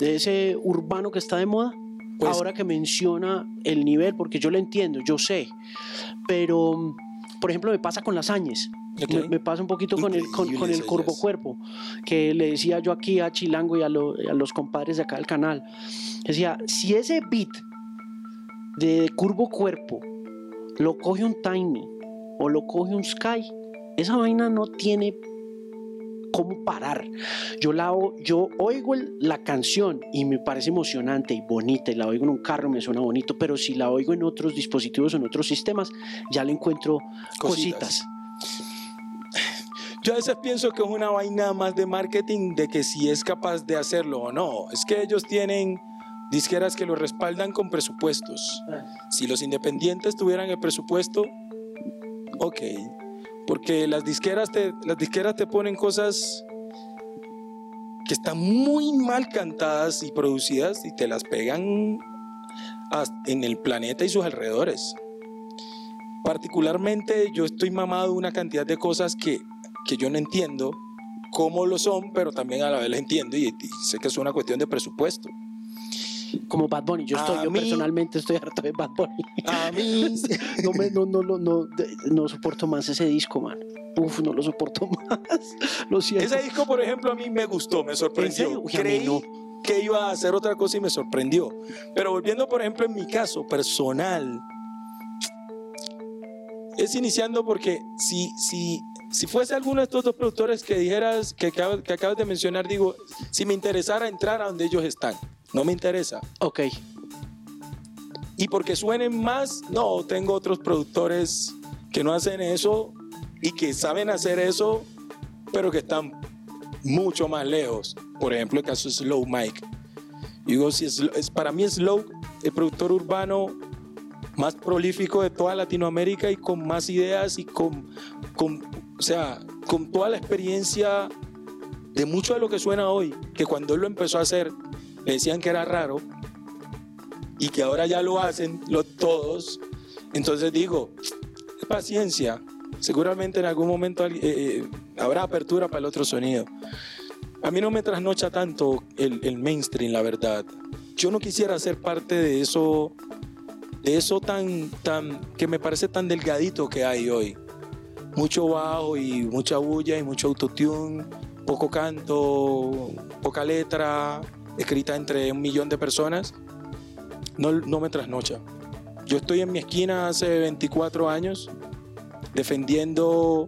de ese urbano que está de moda? Pues- Ahora que menciona el nivel, porque yo lo entiendo, yo sé, pero por ejemplo me pasa con las. Ok. Me, me pasa un poquito con el, con, con el curvo cuerpo, que le decía yo aquí a Chilango y a, lo- a los compadres de acá del canal. Decía, si ese beat de curvo cuerpo lo coge un Tiny o lo coge un Sky, esa vaina no tiene cómo parar. Yo, la, yo oigo el- la canción y me parece emocionante y bonita, y la oigo en un carro me suena bonito, pero si la oigo en otros dispositivos o en otros sistemas, ya le encuentro Cositas. cositas. Yo a veces pienso que es una vaina más de marketing de que si es capaz de hacerlo o no. Es que ellos tienen disqueras que lo respaldan con presupuestos. Si los independientes tuvieran el presupuesto, ok. Porque las disqueras te, las disqueras te ponen cosas que están muy mal cantadas y producidas y te las pegan en el planeta y sus alrededores. Particularmente yo estoy mamado de una cantidad de cosas que, que yo no entiendo cómo lo son, pero también a la vez las entiendo y, y sé que es una cuestión de presupuesto. Como Bad Bunny. Yo, estoy, yo mí- personalmente estoy harto de Bad Bunny. A mí, No, me, no, no, no, no, no soporto más ese disco, man. Uf, no lo soporto más. Lo siento. ese disco, por ejemplo, a mí me gustó, me sorprendió. Uy, Creí no. que iba a hacer otra cosa y me sorprendió. Pero volviendo, por ejemplo, en mi caso personal, es iniciando porque si, si, si fuese alguno de estos dos productores que dijeras, que acabas, que acabas de mencionar, digo, si me interesara entrar a donde ellos están, no me interesa. Ok. Y porque suenen más, no, tengo otros productores que no hacen eso y que saben hacer eso, pero que están mucho más lejos. Por ejemplo, el caso de Slow Mike. Digo, si es, es- para mí Slow, el productor urbano más prolífico de toda Latinoamérica y con más ideas y con, con, o sea, con toda la experiencia de mucho de lo que suena hoy, que cuando él lo empezó a hacer le decían que era raro y que ahora ya lo hacen lo- todos. Entonces digo, paciencia, seguramente en algún momento eh, eh, habrá apertura para el otro sonido. A mí no me trasnocha tanto el, el mainstream, la verdad. Yo no quisiera ser parte de eso, de eso tan, tan, que me parece tan delgadito que hay hoy. Mucho bajo y mucha bulla y mucho autotune, poco canto, poca letra, escrita entre un millón de personas. No, no me trasnocha. Yo estoy en mi esquina hace 24 años defendiendo,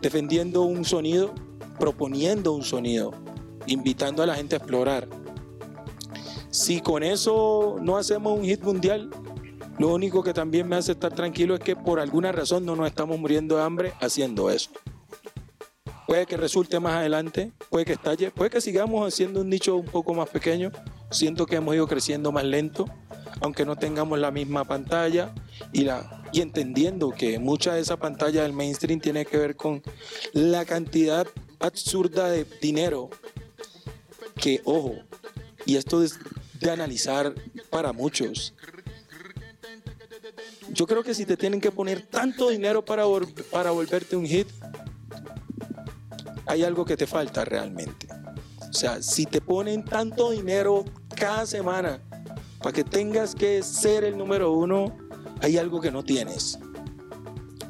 defendiendo un sonido, proponiendo un sonido, invitando a la gente a explorar. Si con eso no hacemos un hit mundial, lo único que también me hace estar tranquilo es que por alguna razón no nos estamos muriendo de hambre haciendo eso. Puede que resulte más adelante, puede que estalle, puede que sigamos haciendo un nicho un poco más pequeño. Siento que hemos ido creciendo más lento, aunque no tengamos la misma pantalla y, la, y entendiendo que mucha de esa pantalla del mainstream tiene que ver con la cantidad absurda de dinero que, ojo, y esto es de analizar para muchos. Yo creo que si te tienen que poner tanto dinero para, para volverte un hit, hay algo que te falta realmente. O sea, si te ponen tanto dinero cada semana para que tengas que ser el número uno, hay algo que no tienes.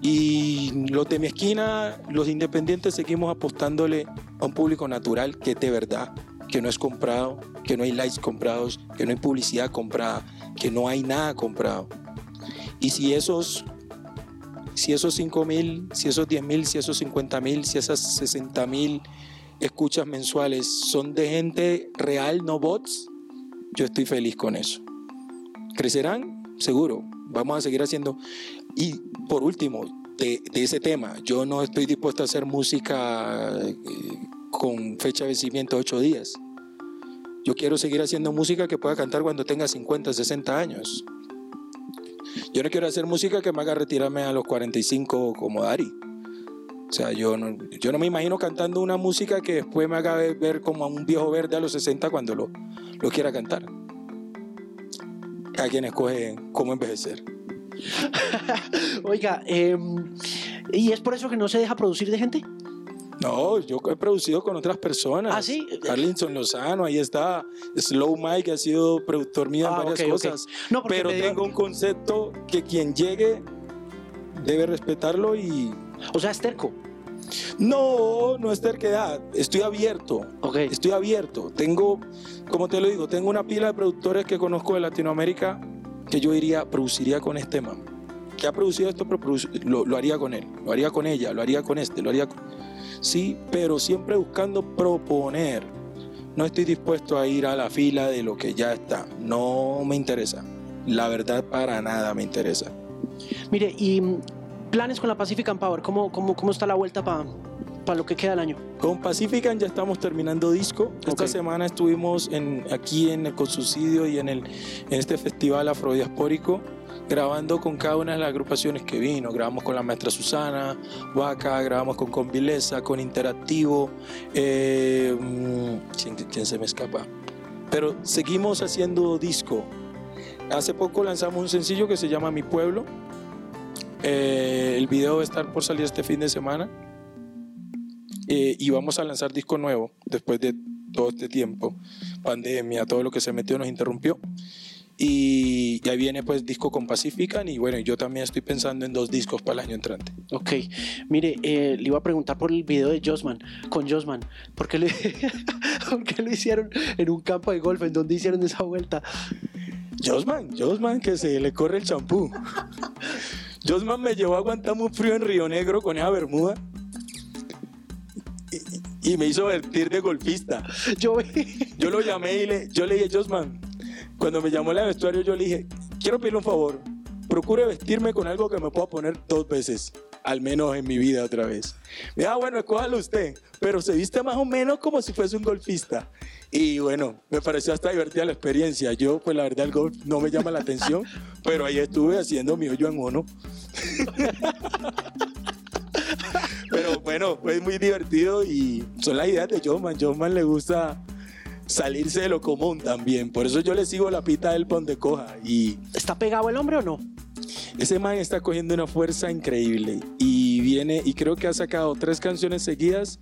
Y los de mi esquina, los independientes, seguimos apostándole a un público natural que es de verdad, que no es comprado, que no hay likes comprados, que no hay publicidad comprada, que no hay nada comprado. Y si esos, si esos 5 mil, si esos 10 mil, si esos 50 mil, si esas 60 mil escuchas mensuales son de gente real, no bots, yo estoy feliz con eso. ¿Crecerán? Seguro. Vamos a seguir haciendo. Y por último, de, de ese tema, yo no estoy dispuesto a hacer música eh, con fecha de vencimiento ocho días. Yo quiero seguir haciendo música que pueda cantar cuando tenga 50, 60 años. Yo no quiero hacer música que me haga retirarme a los 45 como Dari. O sea, yo no, yo no me imagino cantando una música que después me haga ver como a un viejo verde a los 60 cuando lo, lo quiera cantar. A quien escoge cómo envejecer. Oiga, em, ¿y es por eso que no se deja producir de gente? No, yo he producido con otras personas. ¿Ah, sí? Carlinson Lozano, ahí está. Slow Mike ha sido productor mío en Ah, varias cosas. No, Pero tengo un concepto que quien llegue debe respetarlo y... O sea, es terco. No, no es terquedad. Estoy abierto. Ok. Estoy abierto. Tengo, como te lo digo, tengo una pila de productores que conozco de Latinoamérica que yo diría, produciría con este man. Que ha producido esto, pero lo, lo haría con él, lo haría con ella, lo haría con este, lo haría con... Sí, pero siempre buscando proponer. No estoy dispuesto a ir a la fila de lo que ya está. No me interesa. La verdad, para nada me interesa. Mire, y mm, planes con la Pacific and Power, ¿cómo, cómo, cómo está la vuelta para lo que queda del año? Con Pacifican ya estamos terminando disco. Esta semana estuvimos en, aquí en el Consubsidio y en, el, en este festival afrodiaspórico grabando con cada una de las agrupaciones que vino. Grabamos con la maestra Susana, Vaca, grabamos con Convileza, con Interactivo. eh, mm, ¿quién, se me escapa? Pero seguimos haciendo disco. Hace poco lanzamos un sencillo que se llama Mi Pueblo. Eh, el video va a estar por salir este fin de semana. Eh, y vamos a lanzar disco nuevo después de todo este tiempo, pandemia, todo lo que se metió nos interrumpió. Y ya viene pues disco con Pacifican y bueno, yo también estoy pensando en dos discos para el año entrante. Ok, mire, eh, le iba a preguntar por el video de Josman, con Josman, ¿por qué, le, ¿por qué lo hicieron en un campo de golf? ¿En dónde hicieron esa vuelta? Josman, Josman que se le corre el champú. Josman me llevó a aguantar un frío en Río Negro con esa bermuda y, y me hizo vestir de golfista. Yo Yo lo llamé y le, yo le dije, Josman, cuando me llamó el vestuario, yo le dije, quiero pedirle un favor, procure vestirme con algo que me pueda poner dos veces, al menos en mi vida otra vez. Me dijo, ah, bueno, escójalo usted, pero se viste más o menos como si fuese un golfista. Y bueno, me pareció hasta divertida la experiencia. Yo, pues la verdad, el golf no me llama la atención, pero ahí estuve haciendo mi hoyo en uno. Pero bueno, fue muy divertido y son las ideas de Joman. Joman le gusta salirse de lo común también. Por eso yo le sigo la pita del pon de coja. Y ¿está pegado el hombre o no? ese man está cogiendo una fuerza increíble. Y viene, y creo que ha sacado tres canciones seguidas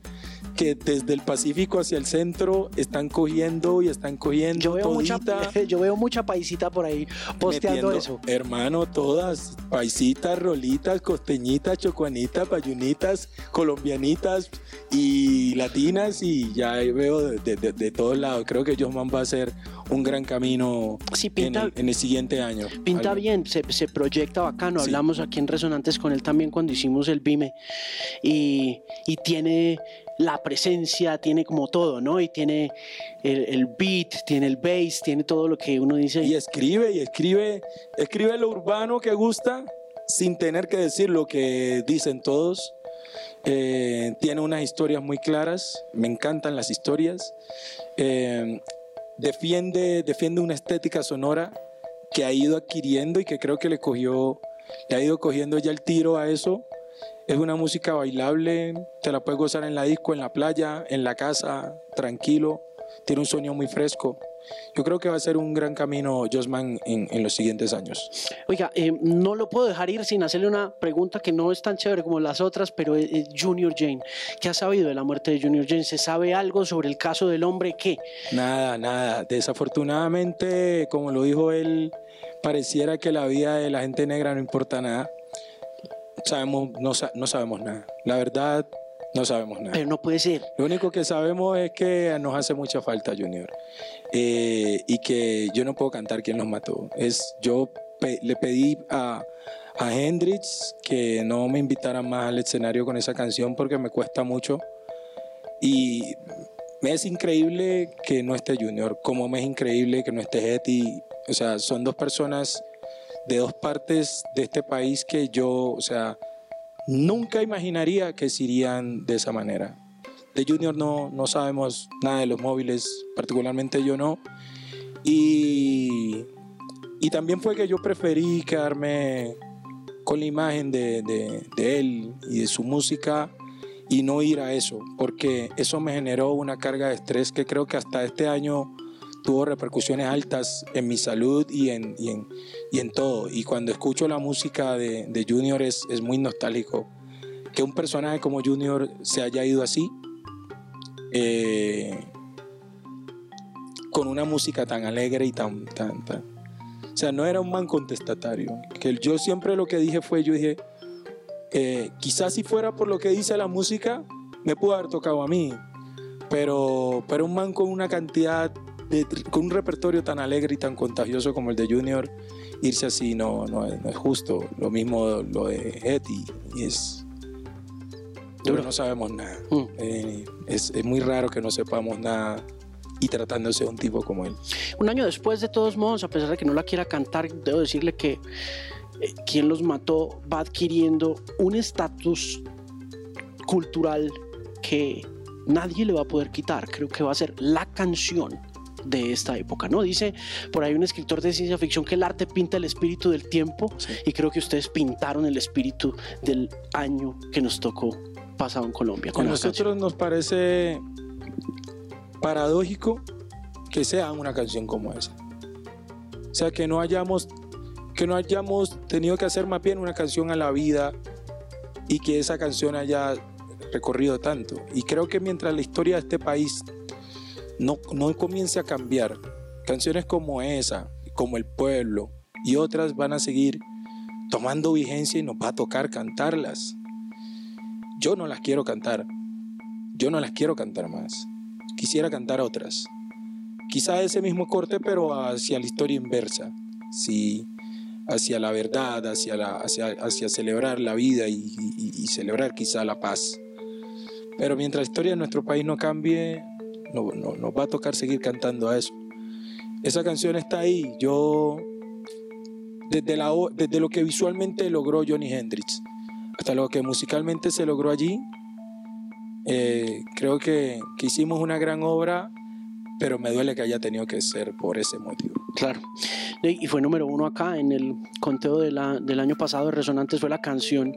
que desde el Pacífico hacia el centro están cogiendo y están cogiendo Yo veo, mucha, yo veo mucha paisita por ahí posteando metiendo, eso. Hermano, todas, paisitas, rolitas, costeñitas, chocuanitas, payunitas, colombianitas y latinas y ya veo de, de- de- todos lados. Creo que Josman va a ser un gran camino Sí, en el, en el siguiente año. Pinta Algo. bien, se, se proyecta bacano. Sí. Hablamos aquí en Resonantes con él también cuando hicimos el BIME. Y, y tiene la presencia, tiene como todo, ¿no? Y tiene el, beat, tiene el bass, tiene todo lo que uno dice. Y escribe, y escribe, escribe lo urbano que gusta sin tener que decir lo que dicen todos. Eh, tiene unas historias muy claras, me encantan las historias. Eh, defiende, defiende una estética sonora que ha ido adquiriendo y que creo que le cogió, le ha ido cogiendo ya el tiro a eso. Es una música bailable, te la puedes gozar en la disco, en la playa, en la casa, tranquilo. Tiene un sonido muy fresco. Yo creo que va a ser un gran camino Josman en, en los siguientes años. Oiga, eh, no lo puedo dejar ir sin hacerle una pregunta que no es tan chévere como las otras, pero es, es Junior Jane. ¿Qué ha sabido de la muerte de Junior Jane? ¿Se sabe algo sobre el caso del hombre que? Nada, nada. Desafortunadamente, como lo dijo él, pareciera que la vida de la gente negra no importa nada. Sabemos, no, no sabemos nada. La verdad, no sabemos nada. Pero no puede ser. Lo único que sabemos es que nos hace mucha falta Junior Eh, y que yo no puedo cantar quién nos mató. Es yo le pedí a, a Hendrix que no me invitara más al escenario con esa canción porque me cuesta mucho. Y me es increíble que no esté Junior, como me es increíble que no esté Hetty. O sea, son dos personas de dos partes de este país que yo, o sea, nunca imaginaría que se irían de esa manera. De Junior no, no sabemos nada de los móviles, particularmente yo no. Y, y también fue que yo preferí quedarme con la imagen de, de, él y de su música y no ir a eso, porque eso me generó una carga de estrés que creo que hasta este año tuvo repercusiones altas en mi salud y en, y en, y en todo. Y cuando escucho la música de, de Junior es, es, muy nostálgico. Que un personaje como Junior se haya ido así, eh, con una música tan alegre y tan, tan, tan, O sea, no era un man contestatario. Que yo siempre lo que dije fue, yo dije, eh, quizás si fuera por lo que dice la música, me pudo haber tocado a mí. Pero, pero un man con una cantidad con un repertorio tan alegre y tan contagioso como el de Junior, irse así no, no, es justo. Lo mismo lo de Eti, y es. Pero no sabemos nada. Mm. Eh, es, es muy raro que no sepamos nada y tratándose de un tipo como él. Un año después, de todos modos, a pesar de que no la quiera cantar, debo decirle que eh, quien los mató va adquiriendo un estatus cultural que nadie le va a poder quitar. Creo que va a ser la canción de esta época, ¿no? Dice por ahí un escritor de ciencia ficción que el arte pinta el espíritu del tiempo y creo que ustedes pintaron el espíritu del año que nos tocó pasado en Colombia. Con a nosotros nos parece paradójico que sea una canción como esa. O sea, que no hayamos que no hayamos tenido que hacer más bien una canción a la vida y que esa canción haya recorrido tanto. Y creo que mientras la historia de este país no, no comience a cambiar. Canciones como esa, como El Pueblo y otras van a seguir tomando vigencia y nos va a tocar cantarlas. Yo no las quiero cantar. Yo no las quiero cantar más. Quisiera cantar otras. Quizá ese mismo corte, pero hacia la historia inversa. Sí, hacia la verdad, hacia, la, hacia, celebrar la vida y, y celebrar quizá la paz. Pero mientras la historia de nuestro país no cambie, no, no, nos va a tocar seguir cantando a eso. Esa canción está ahí. Yo, desde, desde lo que visualmente logró Johnny Hendrix hasta lo que musicalmente se logró allí, eh, creo que, que hicimos una gran obra pero me duele que haya tenido que ser por ese motivo. Claro. Y fue número uno acá en el conteo de la, del año pasado de Resonantes, fue la canción,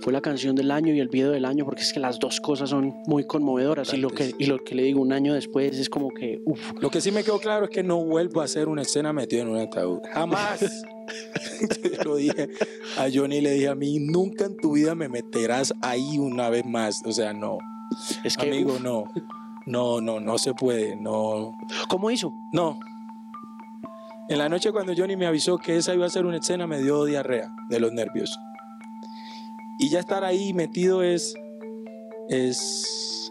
fue la canción del año y el video del año, porque es que las dos cosas son muy conmovedoras y lo, que, y lo que le digo un año después es como que, uff. Lo que sí me quedó claro es que no vuelvo a hacer una escena metido en un ataúd. Jamás. lo dije a Johnny, le dije a mí, nunca en tu vida me meterás ahí una vez más. O sea, no. Es que, Amigo, no. No, no, no se puede, no. ¿Cómo hizo? No. En la noche cuando Johnny me avisó que esa iba a ser una escena, me dio diarrea de los nervios. Y ya estar ahí metido es. es.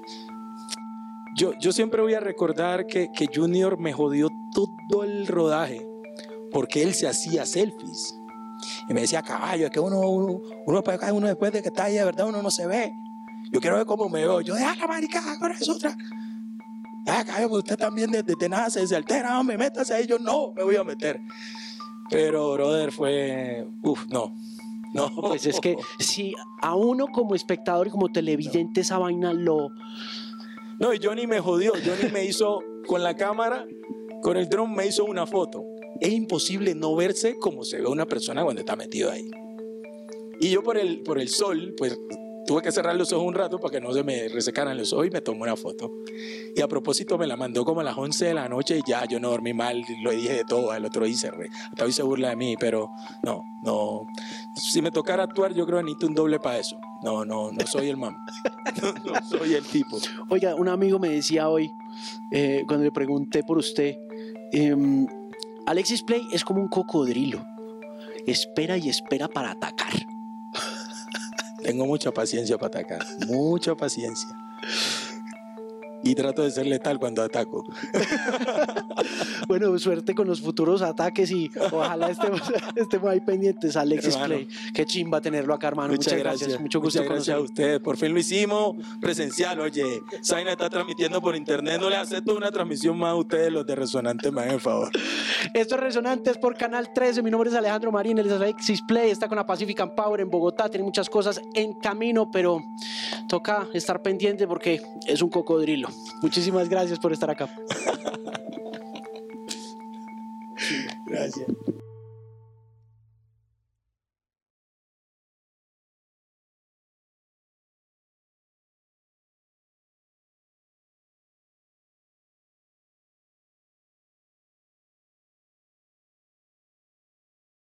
Yo, yo siempre voy a recordar que, que Junior me jodió todo el rodaje porque él se hacía selfies. Y me decía, caballo, es que uno, uno, uno, uno después de que está ahí, de verdad, uno no se ve. Yo quiero ver cómo me veo. Yo, ah, la marica, con es otra. Ah, cabrón, usted también de, nace se altera, hombre, métase ahí. Yo no me voy a meter. Pero, brother, fue. Uf, no. No. Pues es que si a uno como espectador y como televidente esa vaina lo. No, y Johnny me jodió. Johnny me hizo con la cámara, con el drone, me hizo una foto. Es imposible no verse como se ve una persona cuando está metido ahí. Y yo por el, por el sol, pues Tuve que cerrar los ojos un rato para que no se me resecaran los ojos y me tomó una foto. Y a propósito me la mandó como a las 11 de la noche y ya yo no dormí mal, lo dije de todo, el otro dice, hasta hoy se burla de mí, pero no, no. Si me tocara actuar yo creo que necesito un doble para eso. No, no, no soy el man. no, soy el tipo. Oiga, un amigo me decía hoy, eh, cuando le pregunté por usted, em, Alexis Play es como un cocodrilo. Espera y espera para atacar. Tengo mucha paciencia para atacar, mucha paciencia. Y trato de ser letal cuando ataco. bueno, suerte con los futuros ataques y ojalá estemos, estemos ahí pendientes. Alexis Hermano. Play, qué chimba tenerlo acá, hermano. Muchas, gracias. Mucho gusto Muchas gracias a conocerlo. ustedes. Por fin lo hicimos presencial. Oye, Zaina está transmitiendo por internet. No le acepto una transmisión más a ustedes, los de Resonante, me hagan el favor. Esto es Resonantes por Canal 13. Mi nombre es Alejandro Marín, él es Alexis Play. Está con la Pacific and Power en Bogotá. Tiene muchas cosas en camino, pero toca estar pendiente porque es un cocodrilo. Muchísimas gracias por estar acá. Gracias.